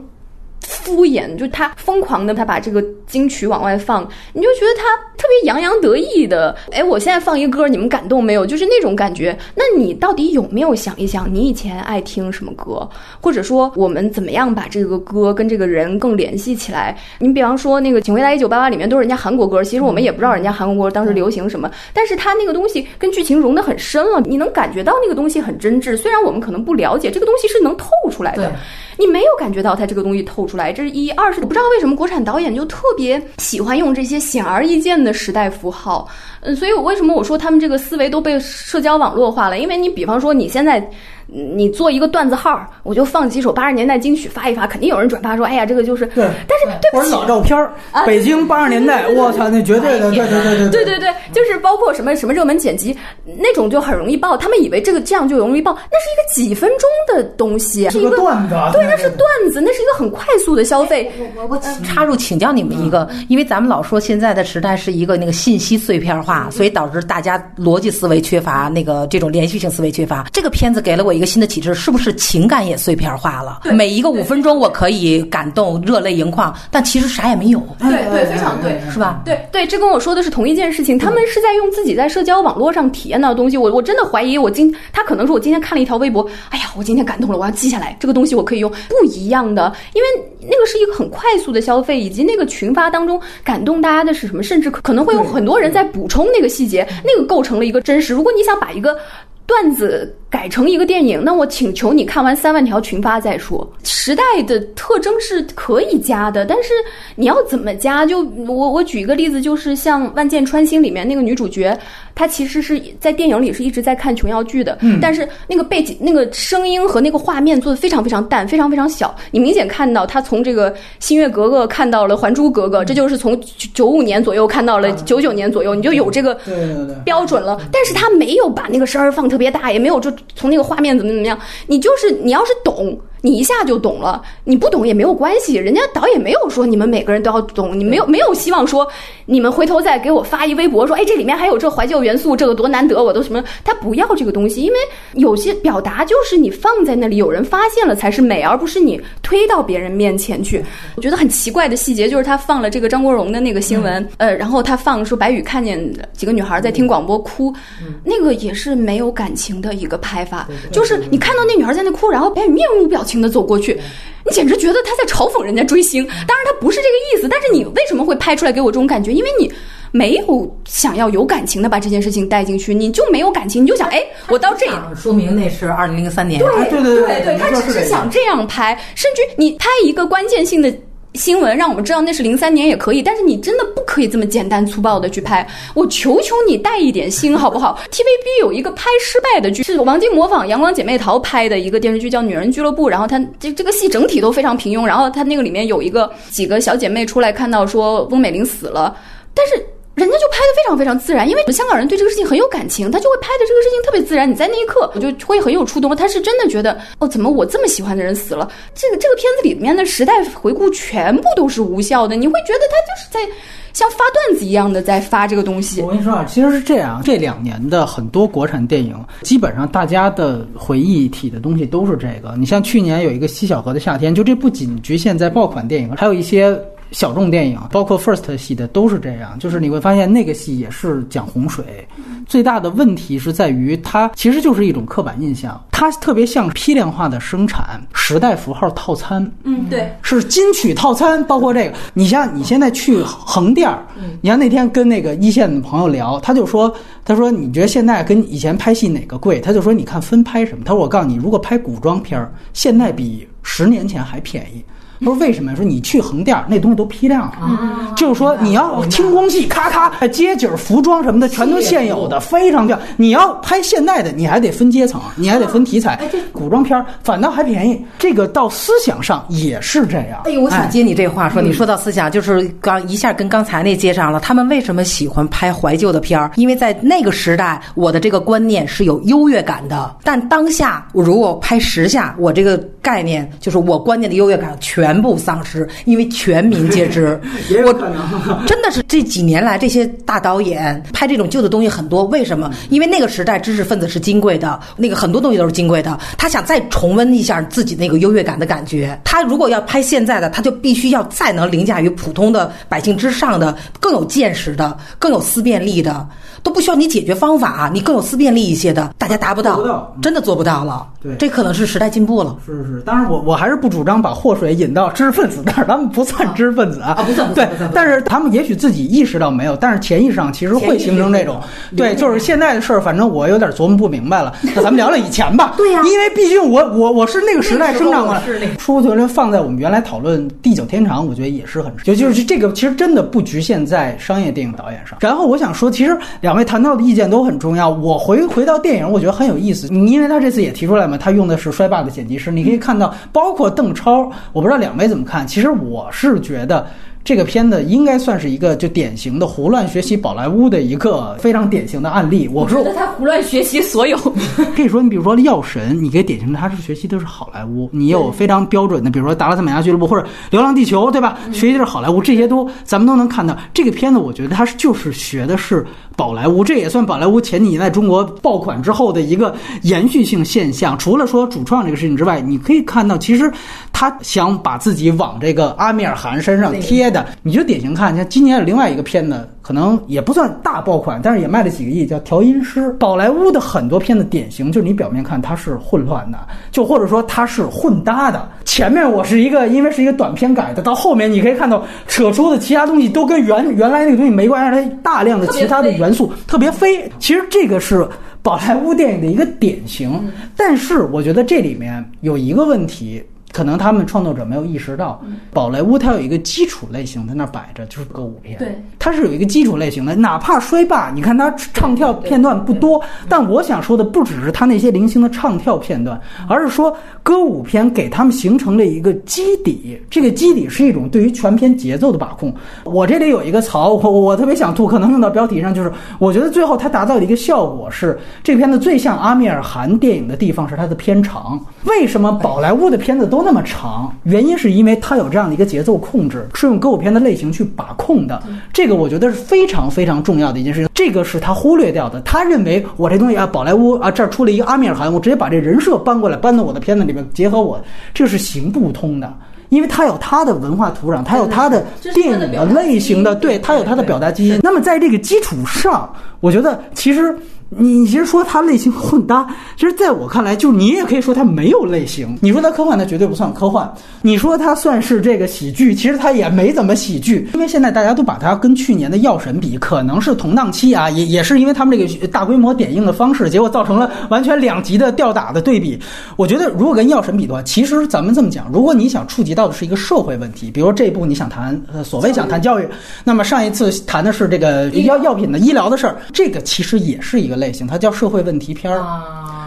敷衍，就他疯狂的，他把这个金曲往外放，你就觉得他特别洋洋得意的。哎，我现在放一歌，你们感动没有？就是那种感觉。那你到底有没有想一想，你以前爱听什么歌？或者说，我们怎么样把这个歌跟这个人更联系起来？你比方说，那个《请回答一九八八》里面都是人家韩国歌，其实我们也不知道人家韩国歌当时流行什么，但是他那个东西跟剧情融得很深了，你能感觉到那个东西很真挚。虽然我们可能不了解，这个东西是能透出来的。你没有感觉到它这个东西透出来，这是一；二是我不知道为什么国产导演就特别喜欢用这些显而易见的时代符号。嗯，所以我为什么我说他们这个思维都被社交网络化了？因为你比方说你现在。你做一个段子号，我就放几首八十年代金曲发一发，肯定有人转发说：“哎呀，这个就是。”对，但是对不起，老照片儿，北京八十年代，我操，那绝对的，对对对对对对对，就是包括什么什么热门剪辑那种就很容易爆，他们以为这个这样就容易爆，那是一个几分钟的东西，是一个段子，对，那是段子，那是一个很快速的消费。我我插入请教你们一个，因为咱们老说现在的时代是一个那个信息碎片化，所以导致大家逻辑思维缺乏，那个这种连续性思维缺乏。这个片子给了我一个新的启示，是不？是情感也碎片化了，每一个五分钟我可以感动热泪盈眶，但其实啥也没有。对对，非常对，是吧？对对，这跟我说的是同一件事情。他们是在用自己在社交网络上体验到的东西。我我真的怀疑，我今他可能是我今天看了一条微博，哎呀，我今天感动了，我要记下来，这个东西我可以用。不一样的，因为那个是一个很快速的消费，以及那个群发当中感动大家的是什么，甚至可能会有很多人在补充那个细节，那个构成了一个真实。如果你想把一个段子。改成一个电影，那我请求你看完三万条群发再说。时代的特征是可以加的，但是你要怎么加？就我我举一个例子，就是像《万箭穿心》里面那个女主角，她其实是在电影里是一直在看琼瑶剧的，但是那个背景、那个声音和那个画面做的非常非常淡，非常非常小。你明显看到她从这个《新月格格》看到了《还珠格格》，这就是从九五年左右看到了九九年左右，你就有这个标准了。但是她没有把那个声儿放特别大，也没有就。从那个画面怎么怎么样，你就是你要是懂，你一下就懂了；你不懂也没有关系，人家导演没有说你们每个人都要懂，你没有没有希望说你们回头再给我发一微博说，哎，这里面还有这怀旧元素，这个多难得，我都什么？他不要这个东西，因为有些表达就是你放在那里，有人发现了才是美，而不是你推到别人面前去。我觉得很奇怪的细节就是他放了这个张国荣的那个新闻，呃，然后他放说白宇看见几个女孩在听广播哭，那个也是没有感情的一个拍法。就是你看到那女孩在那哭，然后白宇面无表情的走过去，你简直觉得他在嘲讽人家追星。当然他不是这个意思，但是你为什么会拍出来给我这种感觉？因为你没有想要有感情的把这件事情带进去，你就没有感情，你就想哎，我到这，说明那是二零零三年。对对对对对，他只是想这样拍，甚至你拍一个关键性的。新闻让我们知道那是零三年也可以，但是你真的不可以这么简单粗暴的去拍。我求求你带一点心好不好？TVB 有一个拍失败的剧，是王晶模仿《阳光姐妹淘》拍的一个电视剧，叫《女人俱乐部》。然后他这这个戏整体都非常平庸。然后他那个里面有一个几个小姐妹出来看到说翁美玲死了，但是。人家就拍的非常非常自然，因为香港人对这个事情很有感情，他就会拍的这个事情特别自然。你在那一刻，[laughs] 我就会很有触动。他是真的觉得，哦，怎么我这么喜欢的人死了？这个这个片子里面的时代回顾全部都是无效的，你会觉得他就是在像发段子一样的在发这个东西。我跟你说啊，其实是这样，这两年的很多国产电影，基本上大家的回忆体的东西都是这个。你像去年有一个《西小河的夏天》，就这不仅局限在爆款电影，还有一些。小众电影，包括 First 系的都是这样，就是你会发现那个戏也是讲洪水。最大的问题是在于它其实就是一种刻板印象，它特别像批量化的生产时代符号套餐。嗯，对，是金曲套餐，包括这个。你像你现在去横店儿，你像那天跟那个一线的朋友聊，他就说，他说你觉得现在跟以前拍戏哪个贵？他就说你看分拍什么。他说我告诉你，如果拍古装片儿，现在比十年前还便宜。他说为什么？说你去横店儿那东西都批量了，就是说你要清宫戏，咔咔街景、服装什么的全都现有的，非常漂亮。你要拍现代的，你还得分阶层，你还得分题材。古装片儿反倒还便宜，这个到思想上也是这样。哎呦，我想接你这话说，你说到思想，就是刚一下跟刚才那接上了。他们为什么喜欢拍怀旧的片儿？因为在那个时代，我的这个观念是有优越感的。但当下，我如果拍时下，我这个概念就是我观念的优越感全部丧失，因为全民皆知。[laughs] 也有可能真的是这几年来，这些大导演拍这种旧的东西很多。为什么？因为那个时代知识分子是金贵的，那个很多东西都是金贵的。他想再重温一下自己那个优越感的感觉。他如果要拍现在的，他就必须要再能凌驾于普通的百姓之上的，更有见识的，更有思辨力的，都不需要你解决方法，你更有思辨力一些的，大家达不到，不到真的做不到了。对这可能是时代进步了。是是，当然我我还是不主张把祸水引到知识分子但是，他们不算知识分子啊。啊不算对但是他们也许自己意识到没有，但是潜意识上其实会形成这种。对，就是现在的事儿，反正我有点琢磨不明白了。那咱们聊聊以前吧。对呀因为毕竟我我我是那个时代生长过来那个时候我是那，个说觉得放在我们原来讨论地久天长，我觉得也是很就就是这个其实真的不局限在商业电影导演上。然后我想说，其实两位谈到的意见都很重要。我回回到电影，我觉得很有意思，因为他这次也提出来嘛，他用的是衰霸的剪辑师，你可以看到，包括邓超，我不知道两位怎么看。其实我是觉得。这个片子应该算是一个就典型的胡乱学习宝莱坞的一个非常典型的案例。我说觉得他胡乱学习所有。[laughs] 可以说，你比如说《药神》，你可以典型的他是学习的是好莱坞，你有非常标准的，比如说《达拉斯美亚俱乐部》或者《流浪地球》，对吧？学习的是好莱坞，这些都咱们都能看到。这个片子，我觉得它是就是学的是宝莱坞，这也算宝莱坞前几年在中国爆款之后的一个延续性现象。除了说主创这个事情之外，你可以看到，其实他想把自己往这个阿米尔汗身上贴的，你就典型看，像今年有另外一个片子。可能也不算大爆款，但是也卖了几个亿，叫《调音师》。宝莱坞的很多片子典型就是你表面看它是混乱的，就或者说它是混搭的。前面我是一个，因为是一个短片改的，到后面你可以看到扯出的其他东西都跟原原来那个东西没关系，它大量的其他的元素特别飞。其实这个是宝莱坞电影的一个典型，但是我觉得这里面有一个问题。可能他们创作者没有意识到，宝莱坞它有一个基础类型在那儿摆着，就是歌舞片。对，它是有一个基础类型的，哪怕衰霸，你看它唱跳片段不多，但我想说的不只是它那些零星的唱跳片段，而是说歌舞片给他们形成了一个基底，这个基底是一种对于全片节奏的把控。我这里有一个槽，我我特别想吐，可能用到标题上，就是我觉得最后它达到的一个效果是，这片子最像阿米尔汗电影的地方是它的片长。为什么宝莱坞的片子都那么长？原因是因为它有这样的一个节奏控制，是用歌舞片的类型去把控的。这个我觉得是非常非常重要的一件事情，这个是他忽略掉的。他认为我这东西啊，宝莱坞啊，这儿出了一个阿米尔汗，我直接把这人设搬过来，搬到我的片子里面，结合我，这是行不通的。因为它有它的文化土壤，它有它的电影的类型的，对，它有它的表达基因。那么在这个基础上，我觉得其实你其实说它类型混搭，其实在我看来，就你也可以说它没有类型。你说它科幻，它绝对不算科幻；你说它算是这个喜剧，其实它也没怎么喜剧。因为现在大家都把它跟去年的《药神》比，可能是同档期啊，也也是因为他们这个大规模点映的方式，结果造成了完全两极的吊打的对比。我觉得如果跟《药神》比的话，其实咱们这么讲，如果你想触及到的是一个社会问题，比如这部你想谈呃所谓想谈教育，那么上一次谈的是这个药药品的医疗的事儿，这个其实也是一个类型，它叫社会问题片儿。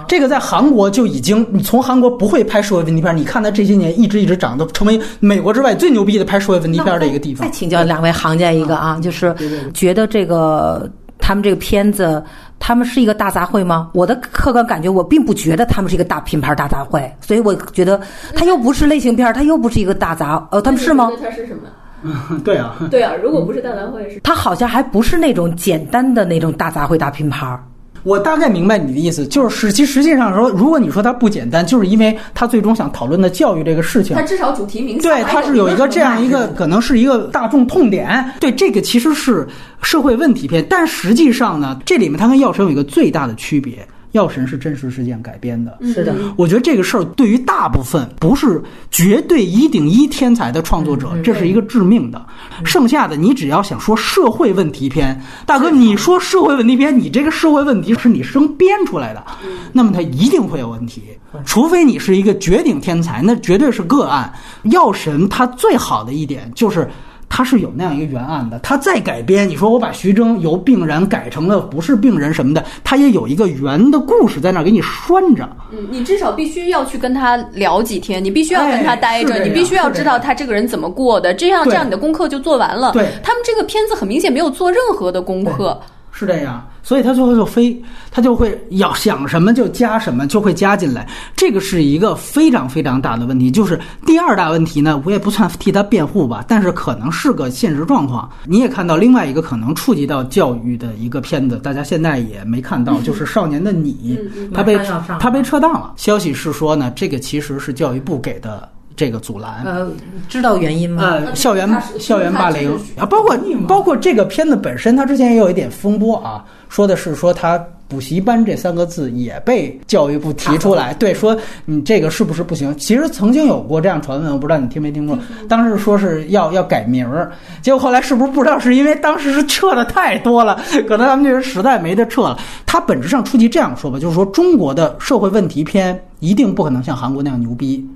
这个在韩国就已经，你从韩国不会拍社会问题片儿，你看它这些年一直一直涨，都成为美国之外最牛逼的拍社会问题片儿的一个地方再。请教两位行家一个啊，就是觉得这个他们这个片子，他们是一个大杂烩吗？我的客观感觉，我并不觉得他们是一个大品牌大杂烩，所以我觉得它又不是类型片儿，它又不是一个大杂，呃，他们是吗？它是什么？[laughs] 对啊，对啊，如果不是大杂烩是。它好像还不是那种简单的那种大杂烩大品牌儿。我大概明白你的意思，就是实其实际上说，如果你说它不简单，就是因为它最终想讨论的教育这个事情。它，至少主题名对，它是有一个这样一个，可能是一个大众痛点。对，这个其实是社会问题片，但实际上呢，这里面它跟《药神》有一个最大的区别，《药神》是真实事件改编的。是的，我觉得这个事儿对于大部分不是绝对一顶一天才的创作者，这是一个致命的。剩下的你只要想说社会问题片，大哥，你说社会问题片，你这个社会问题是你生编出来的，那么它一定会有问题。除非你是一个绝顶天才，那绝对是个案。药神它最好的一点就是。它是有那样一个原案的，他再改编，你说我把徐峥由病人改成了不是病人什么的，他也有一个原的故事在那儿给你拴着。嗯，你至少必须要去跟他聊几天，你必须要跟他待着，你必须要知道他这个人怎么过的，这样这样你的功课就做完了。对他们这个片子很明显没有做任何的功课。是这样，所以他最后就飞，他就会要想什么就加什么，就会加进来。这个是一个非常非常大的问题。就是第二大问题呢，我也不算替他辩护吧，但是可能是个现实状况。你也看到另外一个可能触及到教育的一个片子，大家现在也没看到，就是《少年的你》，他被他被撤档了。消息是说呢，这个其实是教育部给的这个阻拦。呃，知道原因吗？呃，校园校园霸凌啊，包括包括这个片子本身，它之前也有一点风波啊，说的是说它补习班这三个字也被教育部提出来，对，说你这个是不是不行？其实曾经有过这样传闻，我不知道你听没听过，当时说是要要改名儿，结果后来是不是不知道是因为当时是撤的太多了，[laughs] 可能他们这人实在没得撤了。它本质上触及这样说吧，就是说中国的社会问题片一定不可能像韩国那样牛逼。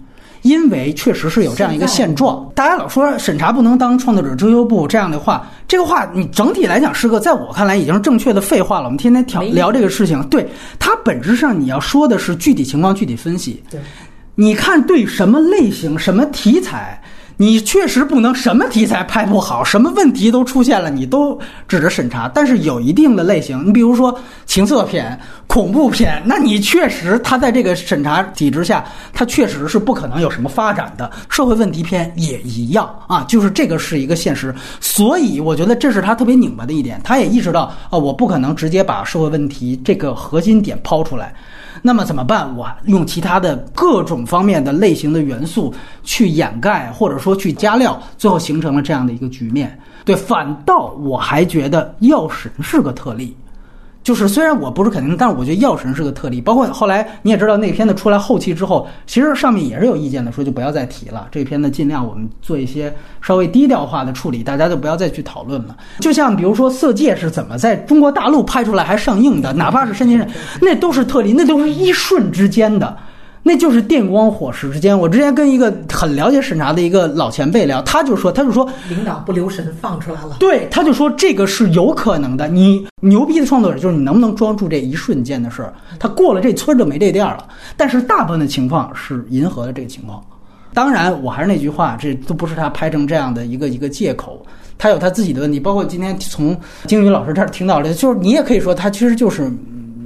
因为确实是有这样一个现状，大家老说审查不能当创作者遮羞布这样的话，这个话你整体来讲是个在我看来已经是正确的废话了。我们天天挑聊这个事情，对它本质上你要说的是具体情况具体分析。对，你看对什么类型、什么题材，你确实不能什么题材拍不好，什么问题都出现了，你都指着审查。但是有一定的类型，你比如说情色片、恐怖片，那你确实它在这个审查体制下，它确实是不可能有什么发展的。社会问题片也一样啊，就是这个是一个现实。所以我觉得这是他特别拧巴的一点，他也意识到啊，我不可能直接把社会问题这个核心点抛出来。那么怎么办？我用其他的各种方面的类型的元素去掩盖，或者说去加料，最后形成了这样的一个局面。对，反倒我还觉得《药神》是个特例。就是虽然我不是肯定，但是我觉得《药神》是个特例。包括后来你也知道，那片子出来后期之后，其实上面也是有意见的，说就不要再提了。这片子尽量我们做一些稍微低调化的处理，大家就不要再去讨论了。就像比如说《色戒》是怎么在中国大陆拍出来还上映的，哪怕是申请人，那都是特例，那都是一瞬之间的。那就是电光火石之间。我之前跟一个很了解审查的一个老前辈聊，他就说，他就说，领导不留神放出来了。对，他就说这个是有可能的。你牛逼的创作者就是你能不能装住这一瞬间的事儿，他过了这村儿就没这店儿了。但是大部分的情况是银河的这个情况。当然，我还是那句话，这都不是他拍成这样的一个一个借口，他有他自己的问题。包括今天从金宇老师这儿听到的，就是你也可以说他其实就是。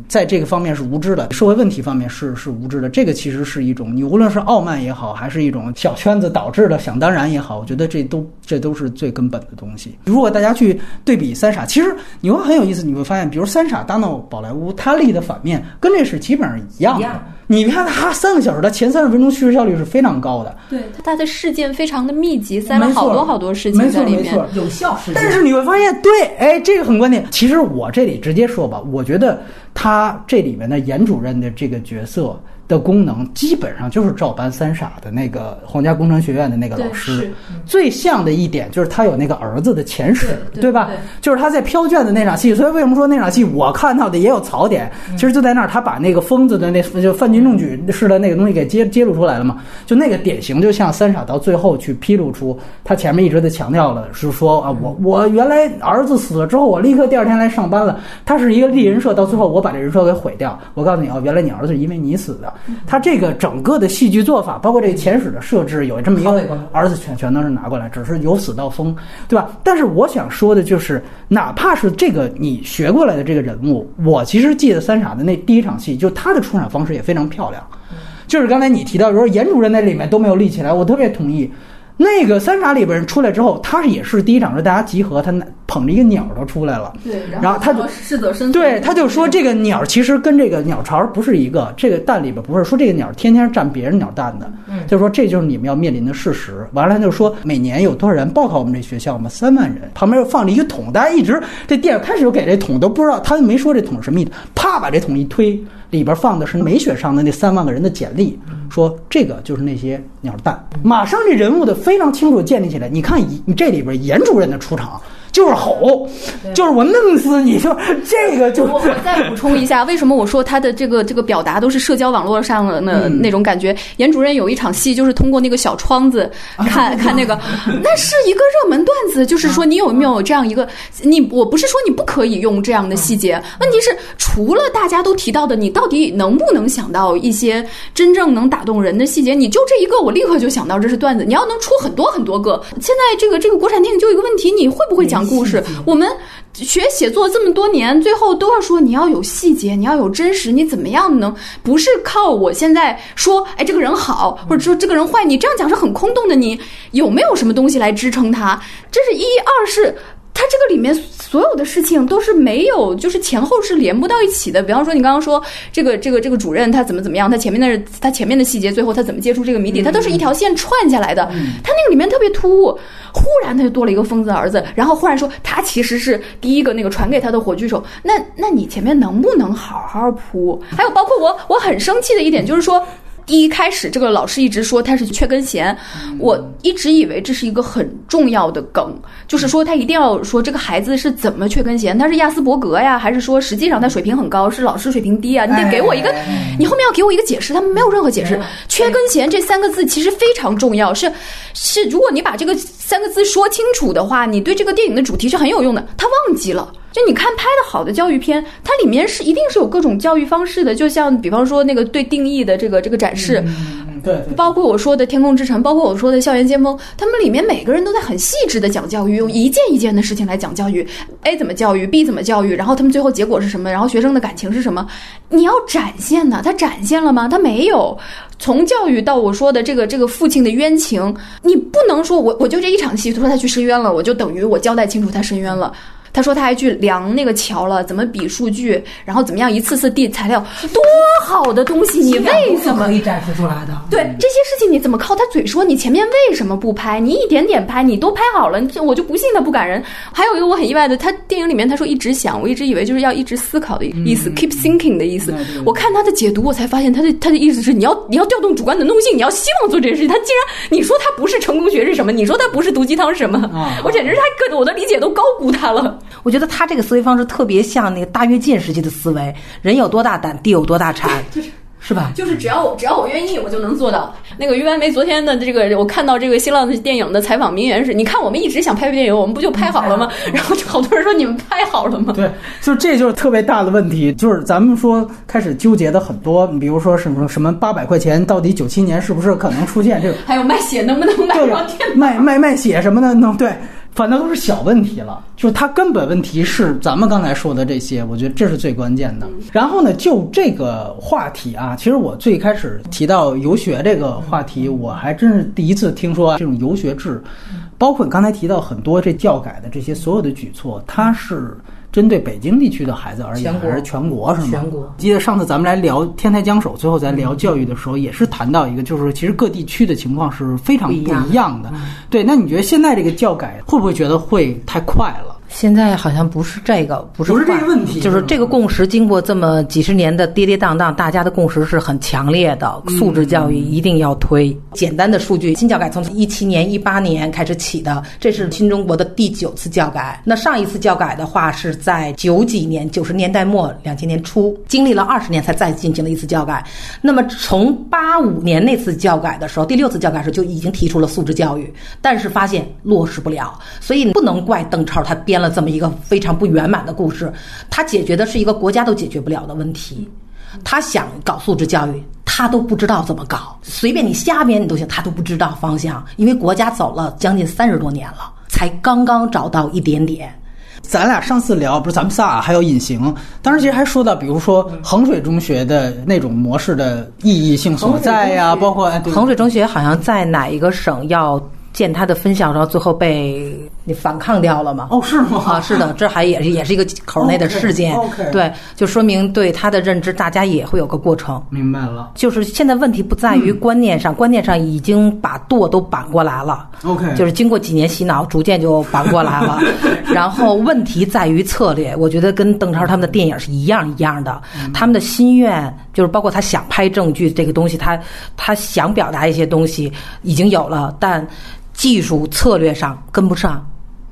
在这个方面是无知的，社会问题方面是是无知的。这个其实是一种，你无论是傲慢也好，还是一种小圈子导致的想当然也好，我觉得这都这都是最根本的东西。如果大家去对比《三傻》，其实你会很有意思，你会发现，比如《三傻大闹宝莱坞》，他立的反面跟这是基本上一样的。你看他三个小时，他前三十分钟叙事效率是非常高的。对，他的事件非常的密集，塞了好多好多事情在里面。错没错。有效。但是你会发现，对，哎，这个很关键。其实我这里直接说吧，我觉得他这里面的严主任的这个角色的功能，基本上就是照搬三傻的那个皇家工程学院的那个老师。最像的一点就是他有那个儿子的前史，对对吧？就是他在飘卷的那场戏。所以为什么说那场戏我看到的也有槽点？其实就在那儿，他把那个疯子的那就犯禁中举式的那个东西给揭揭露出来了嘛。就那个典型，就像三傻到最后去披露出他前面一直在强调了，是说啊，我我原来儿子死了之后，我立刻第二天来上班了。他是一个立人设，到最后我把这人设给毁掉。我告诉你啊，原来你儿子是因为你死的。他这个整个的戏剧做法，包括这个前史的设置，有这么一个儿子全全都是拿过来，只是由死到疯，对吧？但是我想说的就是，哪怕是这个你学过来的这个人物，我其实记得三傻的那第一场戏，就他的出场方式也非常漂亮。就是刚才你提到，说严主任那里面都没有立起来，我特别同意。那个三傻里边人出来之后，他也是第一场是大家集合，他捧着一个鸟都出来了。对，然后他就适者生存。对，他就说这个鸟其实跟这个鸟巢不是一个，这个蛋里边不是说这个鸟天天占别人鸟蛋的，嗯，就说这就是你们要面临的事实。完了他就说每年有多少人报考我们这学校吗？三万人，旁边又放着一个桶，大家一直这电影开始就给这桶都不知道，他没说这桶是什么意思，啪把这桶一推，里边放的是没选上的那三万个人的简历，说这个就是那些鸟蛋，马上这人物的非常清楚建立起来。你看你这里边严主任的出场。就是吼，就是我弄死你！就这个，就我我再补充一下，为什么我说他的这个这个表达都是社交网络上的那那种感觉？严主任有一场戏，就是通过那个小窗子 [laughs] 看看那个，那是一个热门段子，就是说你有没有这样一个你？我不是说你不可以用这样的细节，问题是除了大家都提到的，你到底能不能想到一些真正能打动人的细节？你就这一个，我立刻就想到这是段子。你要能出很多很多个，现在这个这个国产电影就有一个问题，你会不会讲？故事，我们学写作这么多年，最后都要说你要有细节，你要有真实，你怎么样能不是靠我现在说，哎，这个人好，或者说这个人坏，你这样讲是很空洞的。你有没有什么东西来支撑它？这是一，二是。它这个里面所有的事情都是没有，就是前后是连不到一起的。比方说，你刚刚说这个这个这个主任他怎么怎么样，他前面的他前面的细节，最后他怎么接触这个谜底，他都是一条线串下来的。他那个里面特别突兀，忽然他就多了一个疯子儿子，然后忽然说他其实是第一个那个传给他的火炬手。那那你前面能不能好好铺？还有包括我我很生气的一点就是说。第一开始，这个老师一直说他是缺根弦，我一直以为这是一个很重要的梗，就是说他一定要说这个孩子是怎么缺根弦，他是亚斯伯格呀，还是说实际上他水平很高，是老师水平低啊？你得给我一个，你后面要给我一个解释。他们没有任何解释。缺根弦这三个字其实非常重要，是是，如果你把这个三个字说清楚的话，你对这个电影的主题是很有用的。他忘记了。就你看拍的好的教育片，它里面是一定是有各种教育方式的，就像比方说那个对定义的这个这个展示，对，包括我说的《天空之城》，包括我说的《校园先锋》，他们里面每个人都在很细致的讲教育，用一件一件的事情来讲教育，A 怎么教育，B 怎么教育，然后他们最后结果是什么，然后学生的感情是什么，你要展现的，他展现了吗？他没有。从教育到我说的这个这个父亲的冤情，你不能说我我就这一场戏，他说他去申冤了，我就等于我交代清楚他申冤了。他说他还去量那个桥了，怎么比数据，然后怎么样一次次递材料，多好的东西，你为什么可以展示出来的？对这些事情，你怎么靠他嘴说？你前面为什么不拍？你一点点拍，你都拍好了，我就不信他不感人。还有一个我很意外的，他电影里面他说一直想，我一直以为就是要一直思考的意思，keep thinking 的意思。我看他的解读，我才发现他的他的意思是你要你要调动主观能动性，你要希望做这件事情。他竟然你说他不是成功学是什么？你说他不是毒鸡汤是什么？我简直是他个我的理解都高估他了。我觉得他这个思维方式特别像那个大跃进时期的思维，人有多大胆，地有多大产，[laughs] 是吧？就是只要我只要我愿意，我就能做到。那个于白梅昨天的这个，我看到这个新浪的电影的采访名言是：你看我们一直想拍部电影，我们不就拍好了吗？[laughs] 然后就好多人说你们拍好了吗？对，就这就是特别大的问题，就是咱们说开始纠结的很多，你比如说什么什么八百块钱到底九七年是不是可能出现这个？还有卖血能不能卖？卖卖卖血什么的能对。反正都是小问题了，就是它根本问题是咱们刚才说的这些，我觉得这是最关键的。然后呢，就这个话题啊，其实我最开始提到游学这个话题，我还真是第一次听说这种游学制，包括你刚才提到很多这教改的这些所有的举措，它是。针对北京地区的孩子而言，还是全国是吗？全国。记得上次咱们来聊天台江手，最后咱聊教育的时候，也是谈到一个，就是其实各地区的情况是非常不一样的。对，那你觉得现在这个教改会不会觉得会太快了？现在好像不是这个，不是不是这个问题，就是这个共识。经过这么几十年的跌跌宕宕，大家的共识是很强烈的。素质教育一定要推。简单的数据，新教改从一七年、一八年开始起的，这是新中国的第九次教改。那上一次教改的话是在九几年、九十年代末、两千年初，经历了二十年才再进行了一次教改。那么从八五年那次教改的时候，第六次教改时就已经提出了素质教育，但是发现落实不了，所以不能怪邓超他编。了这么一个非常不圆满的故事，他解决的是一个国家都解决不了的问题。他想搞素质教育，他都不知道怎么搞，随便你瞎编你都行，他都不知道方向。因为国家走了将近三十多年了，才刚刚找到一点点。咱俩上次聊不是咱们仨还有隐形，当时其实还说到，比如说衡水中学的那种模式的意义性所在呀，包括衡水中学好像在哪一个省要。建他的分校，然后最后被你反抗掉了吗。哦，是吗？啊，是的，这还也是也是一个口内的事件。对，就说明对他的认知，大家也会有个过程。明白了。就是现在问题不在于观念上，观念上已经把舵都扳过来了。OK，就是经过几年洗脑，逐渐就扳过来了。[laughs] 然后问题在于策略，我觉得跟邓超他们的电影是一样一样的。他们的心愿就是包括他想拍正剧这个东西，他他想表达一些东西已经有了，但技术策略上跟不上。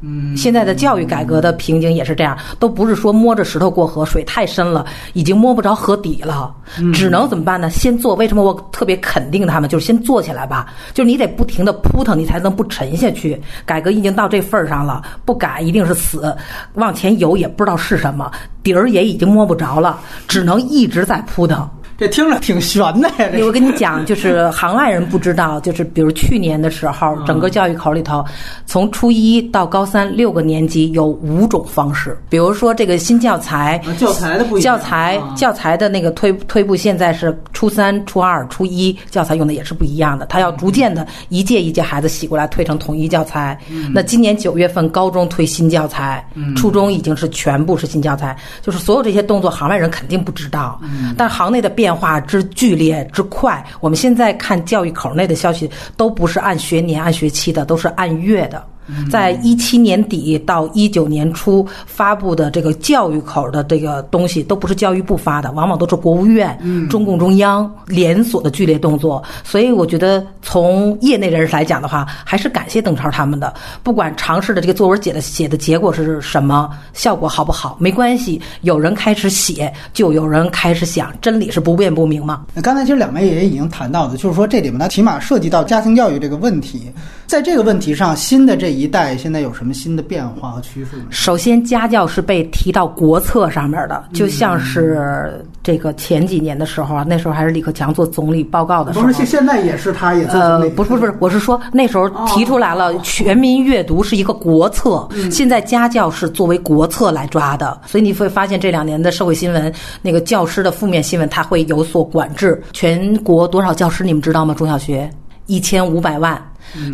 嗯，现在的教育改革的瓶颈也是这样，都不是说摸着石头过河，水太深了，已经摸不着河底了，只能怎么办呢？先做。为什么我特别肯定他们？就是先做起来吧，就是你得不停的扑腾，你才能不沉下去。改革已经到这份儿上了，不改一定是死，往前游也不知道是什么，底儿也已经摸不着了，只能一直在扑腾。这听着挺悬的呀。这我跟你讲，就是行外人不知道，就是比如去年的时候，整个教育口里头，从初一到高三六个年级有五种方式，比如说这个新教材啊，教材的不一样教材啊。教材的那个推推步现在是初三、初二、初一教材用的也是不一样的，他要逐渐的一届一届孩子洗过来推成统一教材。那今年九月份高中推新教材，初中已经是全部是新教材，就是所有这些动作行外人肯定不知道，但行内的变变化之剧烈之快，我们现在看教育口内的消息都不是按学年按学期的，都是按月的。在一七年底到一九年初发布的这个教育口的这个东西，都不是教育部发的，往往都是国务院、中共中央连锁的剧烈动作。所以我觉得，从业内人士来讲的话，还是感谢邓超他们的。不管尝试的这个作文写的写的结果是什么，效果好不好，没关系。有人开始写，就有人开始想，真理是不辩不明嘛。那刚才其实两位也已经谈到的，就是说这里面呢，起码涉及到家庭教育这个问题，在这个问题上，新的这一代现在有什么新的变化和趋势吗？首先，家教是被提到国策上面的，就像是这个前几年的时候啊，那时候还是李克强做总理报告的时候不。是，现现在也是他也做呃不是不是不是，我是说那时候提出来了，全民阅读是一个国策，现在家教是作为国策来抓的，所以你会发现这两年的社会新闻，那个教师的负面新闻，它会有所管制。全国多少教师你们知道吗？中小学一千五百万，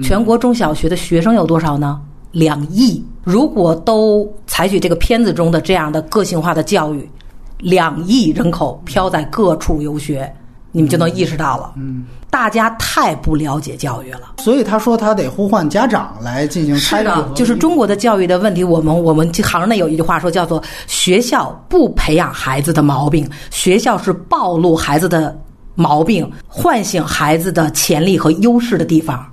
全国中小学的学生有多少呢？两亿。如果都采取这个片子中的这样的个性化的教育，两亿人口飘在各处游学，你们就能意识到了。嗯，大家太不了解教育了。所以他说他得呼唤家长来进行是的拆解，，就是中国的教育的问题。我们我们行内有一句话说，叫做“学校不培养孩子的毛病，学校是暴露孩子的毛病，唤醒孩子的潜力和优势的地方”。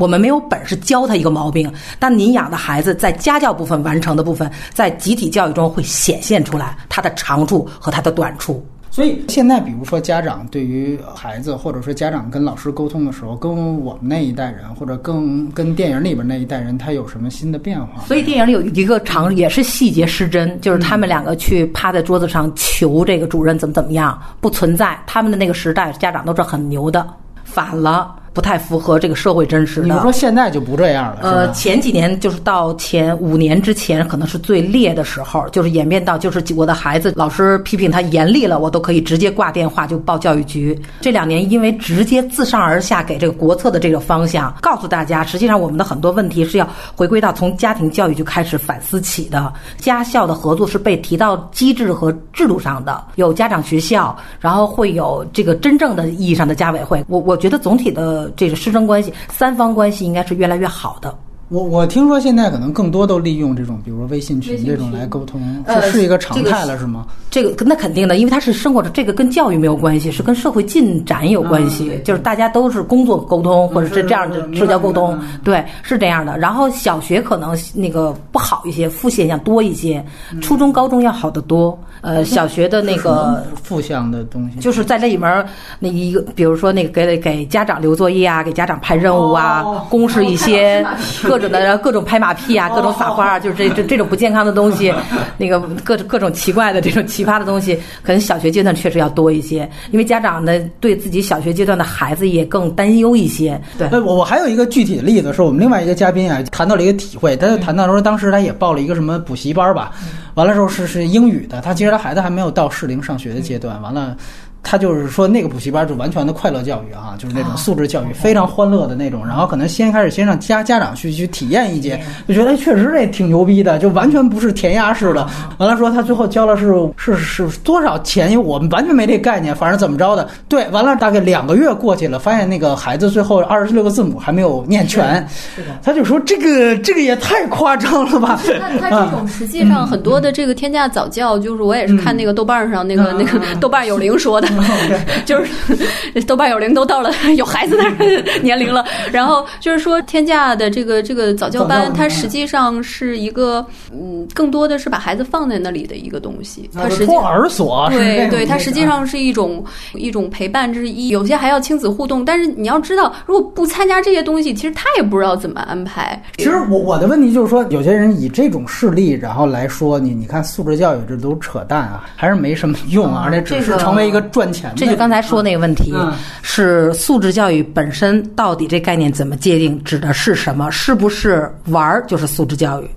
我们没有本事教他一个毛病，但您养的孩子在家教部分完成的部分，在集体教育中会显现出来他的长处和他的短处。所以现在，比如说家长对于孩子，或者说家长跟老师沟通的时候，跟我们那一代人，或者更跟电影里边那一代人，他有什么新的变化？所以电影里有一个场也是细节失真，就是他们两个去趴在桌子上求这个主任怎么怎么样，不存在。他们的那个时代，家长都是很牛的，反了。不太符合这个社会真实的。你是说现在就不这样了？呃，前几年就是到前五年之前，可能是最烈的时候，就是演变到就是我的孩子老师批评他严厉了，我都可以直接挂电话就报教育局。这两年因为直接自上而下给这个国策的这个方向，告诉大家，实际上我们的很多问题是要回归到从家庭教育就开始反思起的。家校的合作是被提到机制和制度上的，有家长学校，然后会有这个真正的意义上的家委会。我我觉得总体的这个师生关系、三方关系应该是越来越好的。我我听说现在可能更多都利用这种，比如说微信群这种来沟通，呃是是一个常态了，是吗？这个那肯定的，因为它是生活着，这个跟教育没有关系，是跟社会进展有关系。嗯就是大家都是工作沟通，或者是这样的社交沟通对，是这样的。然后小学可能那个不好一些，负现象多一些，初中、高中要好得多。呃，小学的那个负向的东西，就是在这里面那一个，比如说那个给给家长留作业啊，给家长派任务啊，哦公示一些各种的各种拍马屁啊，各种撒花啊，就是这这这种不健康的东西，[laughs] 那个各种各种奇怪的这种奇葩的东西，可能小学阶段确实要多一些，因为家长呢对自己小学阶段的孩子也更担忧一些。对，呃，我我还有一个具体的例子，是我们另外一个嘉宾啊谈到了一个体会，他就谈到说，当时他也报了一个什么补习班吧，完了之后是是英语的，他其实他孩子还没有到适龄上学的阶段，完了。他就是说那个补习班就完全的快乐教育啊，就是那种素质教育，非常欢乐的那种。然后可能先开始先让家家长去去体验一节，就觉得哎确实这挺牛逼的，就完全不是填鸭式的。完了说他最后交了是是是多少钱？因为我们完全没这概念，反正怎么着的。对，完了大概两个月过去了，发现那个孩子最后二十六个字母还没有念全，他就说这个这个也太夸张了吧？他他这种实际上很多的这个天价早教，就是我也是看那个豆瓣上那个那个豆瓣有灵说的。[laughs] 就是豆瓣有龄都到了有孩子的 [laughs] 年龄了，然后就是说天价的这个这个早教班，它实际上是一个嗯，更多的是把孩子放在那里的一个东西。它实际托儿所，对对，它实际上是一种一种陪伴之一，有些还要亲子互动。但是你要知道，如果不参加这些东西，其实他也不知道怎么安排。其实我我的问题就是说，有些人以这种事例，然后来说你，你看素质教育这都扯淡啊，还是没什么用啊，而且只是成为一个 [laughs] 赚钱。这就刚才说那个问题，是素质教育本身到底这概念怎么界定，指的是什么？是不是玩儿就是素质教育？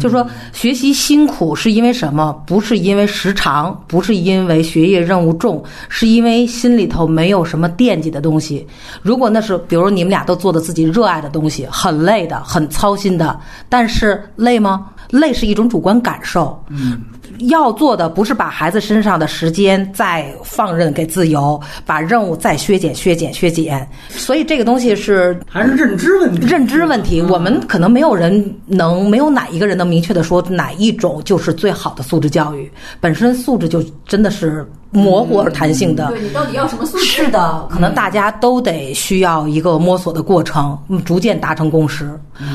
就说学习辛苦是因为什么？不是因为时长，不是因为学业任务重，是因为心里头没有什么惦记的东西。如果那是，比如你们俩都做的自己热爱的东西，很累的，很操心的，但是累吗？累是一种主观感受。嗯。要做的不是把孩子身上的时间再放任给自由，把任务再削减、削减、削减。所以这个东西是还是认知问题。认知问题，我们可能没有人能，没有哪一个人能明确的说哪一种就是最好的素质教育。本身素质就真的是。模糊而弹性的，对你到底要什么素质？是的，可能大家都得需要一个摸索的过程，逐渐达成共识。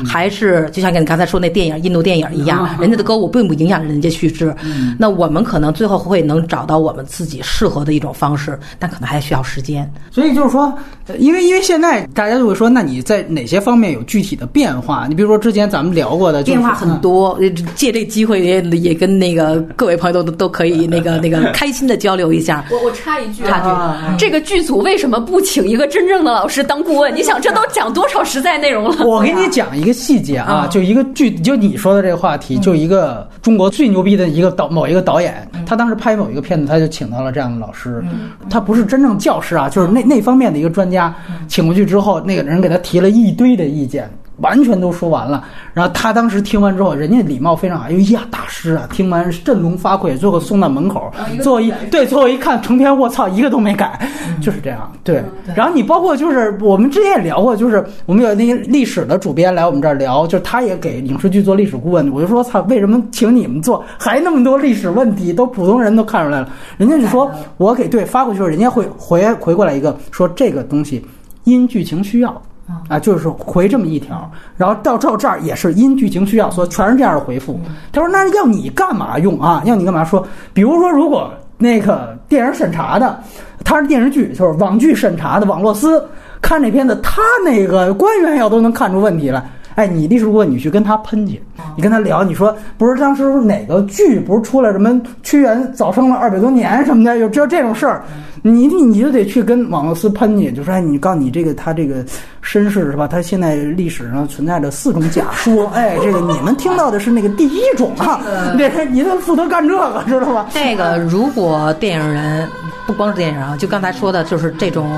还是就像跟你刚才说那电影印度电影一样，人家的歌舞并不影响人家叙事。那我们可能最后会能找到我们自己适合的一种方式，但可能还需要时间。所以就是说，因为因为现在大家就会说，那你在哪些方面有具体的变化？你比如说之前咱们聊过的，变化很多。借这机会也也跟那个各位朋友都都可以那个那个开心的交流。留一下，我我插一句，插句，这个剧组为什么不请一个真正的老师当顾问？你想，这都讲多少实在内容了？[laughs] 我给你讲一个细节啊，就一个剧，就你说的这个话题，就一个中国最牛逼的一个导，某一个导演，他当时拍某一个片子，他就请到了这样的老师，他不是真正教师啊，就是那那方面的一个专家，请过去之后，那个人给他提了一堆的意见。完全都说完了，然后他当时听完之后，人家礼貌非常好，哎呀，大师啊，听完振聋发聩，最后送到门口，最后一对，最后一看成片，我操，一个都没改，就是这样。对，然后你包括就是我们之前也聊过，就是我们有那些历史的主编来我们这儿聊，就是他也给影视剧做历史顾问，我就说操，为什么请你们做，还那么多历史问题，都普通人都看出来了，人家就说我给对发过去，人家会回回过来一个说这个东西因剧情需要。啊，就是回这么一条，然后到到这儿也是因剧情需要，所以全是这样的回复。他说：“那要你干嘛用啊？要你干嘛说？比如说，如果那个电影审查的，他是电视剧，就是网剧审查的网络司看这片子，他那个官员要都能看出问题来。哎，你历史顾问，你去跟他喷去，你跟他聊，你说不是当时哪个剧不是出了什么屈原早生了二百多年什么的，有只有这种事儿。”你你你就得去跟网络司喷去，就说哎，你告诉你这个他这个身世是吧？他现在历史上存在着四种假说，[laughs] 哎，这个你们听到的是那个第一种啊，[laughs] 对，你得负责干这个，知道吧？这个如果电影人不光是电影人啊，就刚才说的，就是这种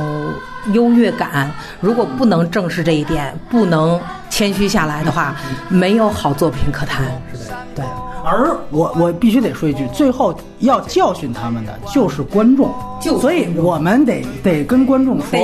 优越感，如果不能正视这一点，不能谦虚下来的话，没有好作品可谈。是的，对。而我我必须得说一句，最后要教训他们的就是观众，就所以我们得得跟观众说，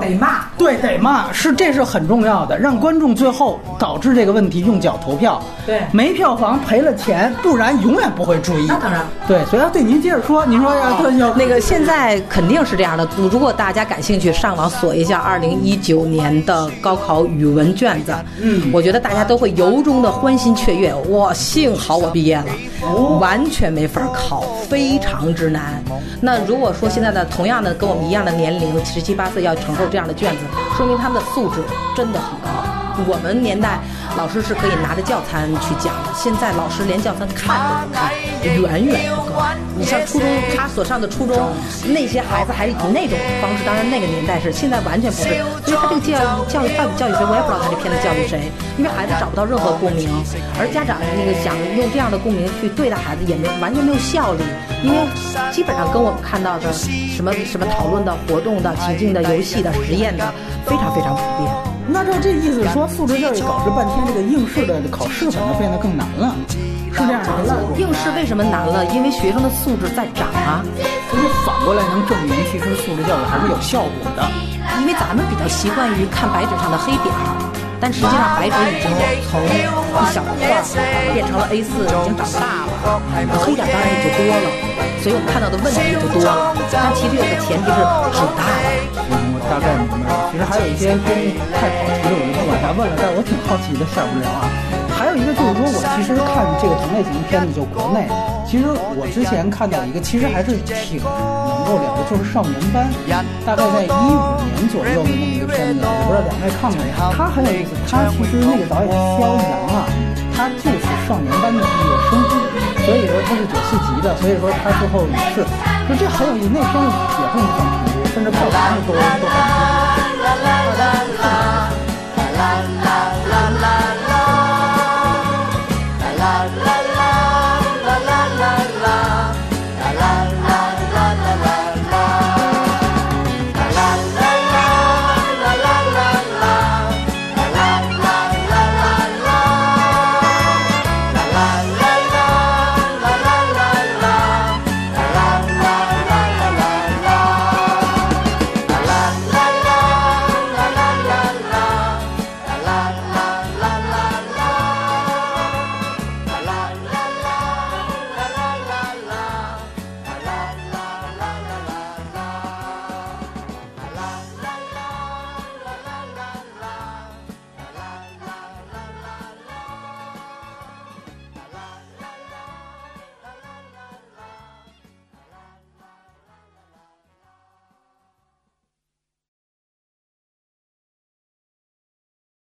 得骂，对，得骂，是这是很重要的，让观众最后导致这个问题用脚投票，对，没票房赔了钱，不然永远不会注意。那当然，对，所以要对您接着说，您说要那个现在肯定是这样的，如果大家感兴趣，上网锁一下二零一九年的高考语文卷子，嗯，我觉得大家都会由衷的欢欣雀跃，我幸好我毕业。业了，完全没法考，非常之难。那如果说现在的同样的跟我们一样的年龄，十七八岁要承受这样的卷子，说明他们的素质真的很高。我们年代老师是可以拿着教材去讲的，现在老师连教材看都不看，远远。不够。你像初中，他所上的初中，那些孩子还是以那种方式。当然那个年代是，现在完全不是。所以他这个教育教育到底教育谁，我也不知道他这片子教育谁，因为孩子找不到任何共鸣，而家长那个想用这样的共鸣去对待孩子，也没完全没有效力，因为基本上跟我们看到的什么什么讨论的活动的情境的游戏的实验的，非常非常普遍。那照这意思说，素质教育搞这半天，这个应试的考试反而变得更难了。是这样的，应试为什么难了？因为学生的素质在涨啊。所以反过来能证明，其实素质教育还是有效果的。因为咱们比较习惯于看白纸上的黑点儿，但实际上白纸已经从一小块变成了 A4，已经长大了，黑点当然也就多了。所以我们看到的问题也就多了。但其实有个前提是长大了。大概明白了。其实还有一些跟太跑题的，我就不往下问了。但是我挺好奇的，下不了啊。还有一个就是说，我其实看这个同类型的片子，就国内，其实我之前看到一个，其实还是挺能够聊的，就是《少年班》，大概在一五年左右的那么一个片子，我不知道两位看没？他很有意思，他其实那个导演肖阳啊，他就是《少年班》的毕业生，所以说他是九四级的，所以说他最后也是，就这很有意思，那片子也很成功，啦啦啦啦啦啦啦啦啦啦啦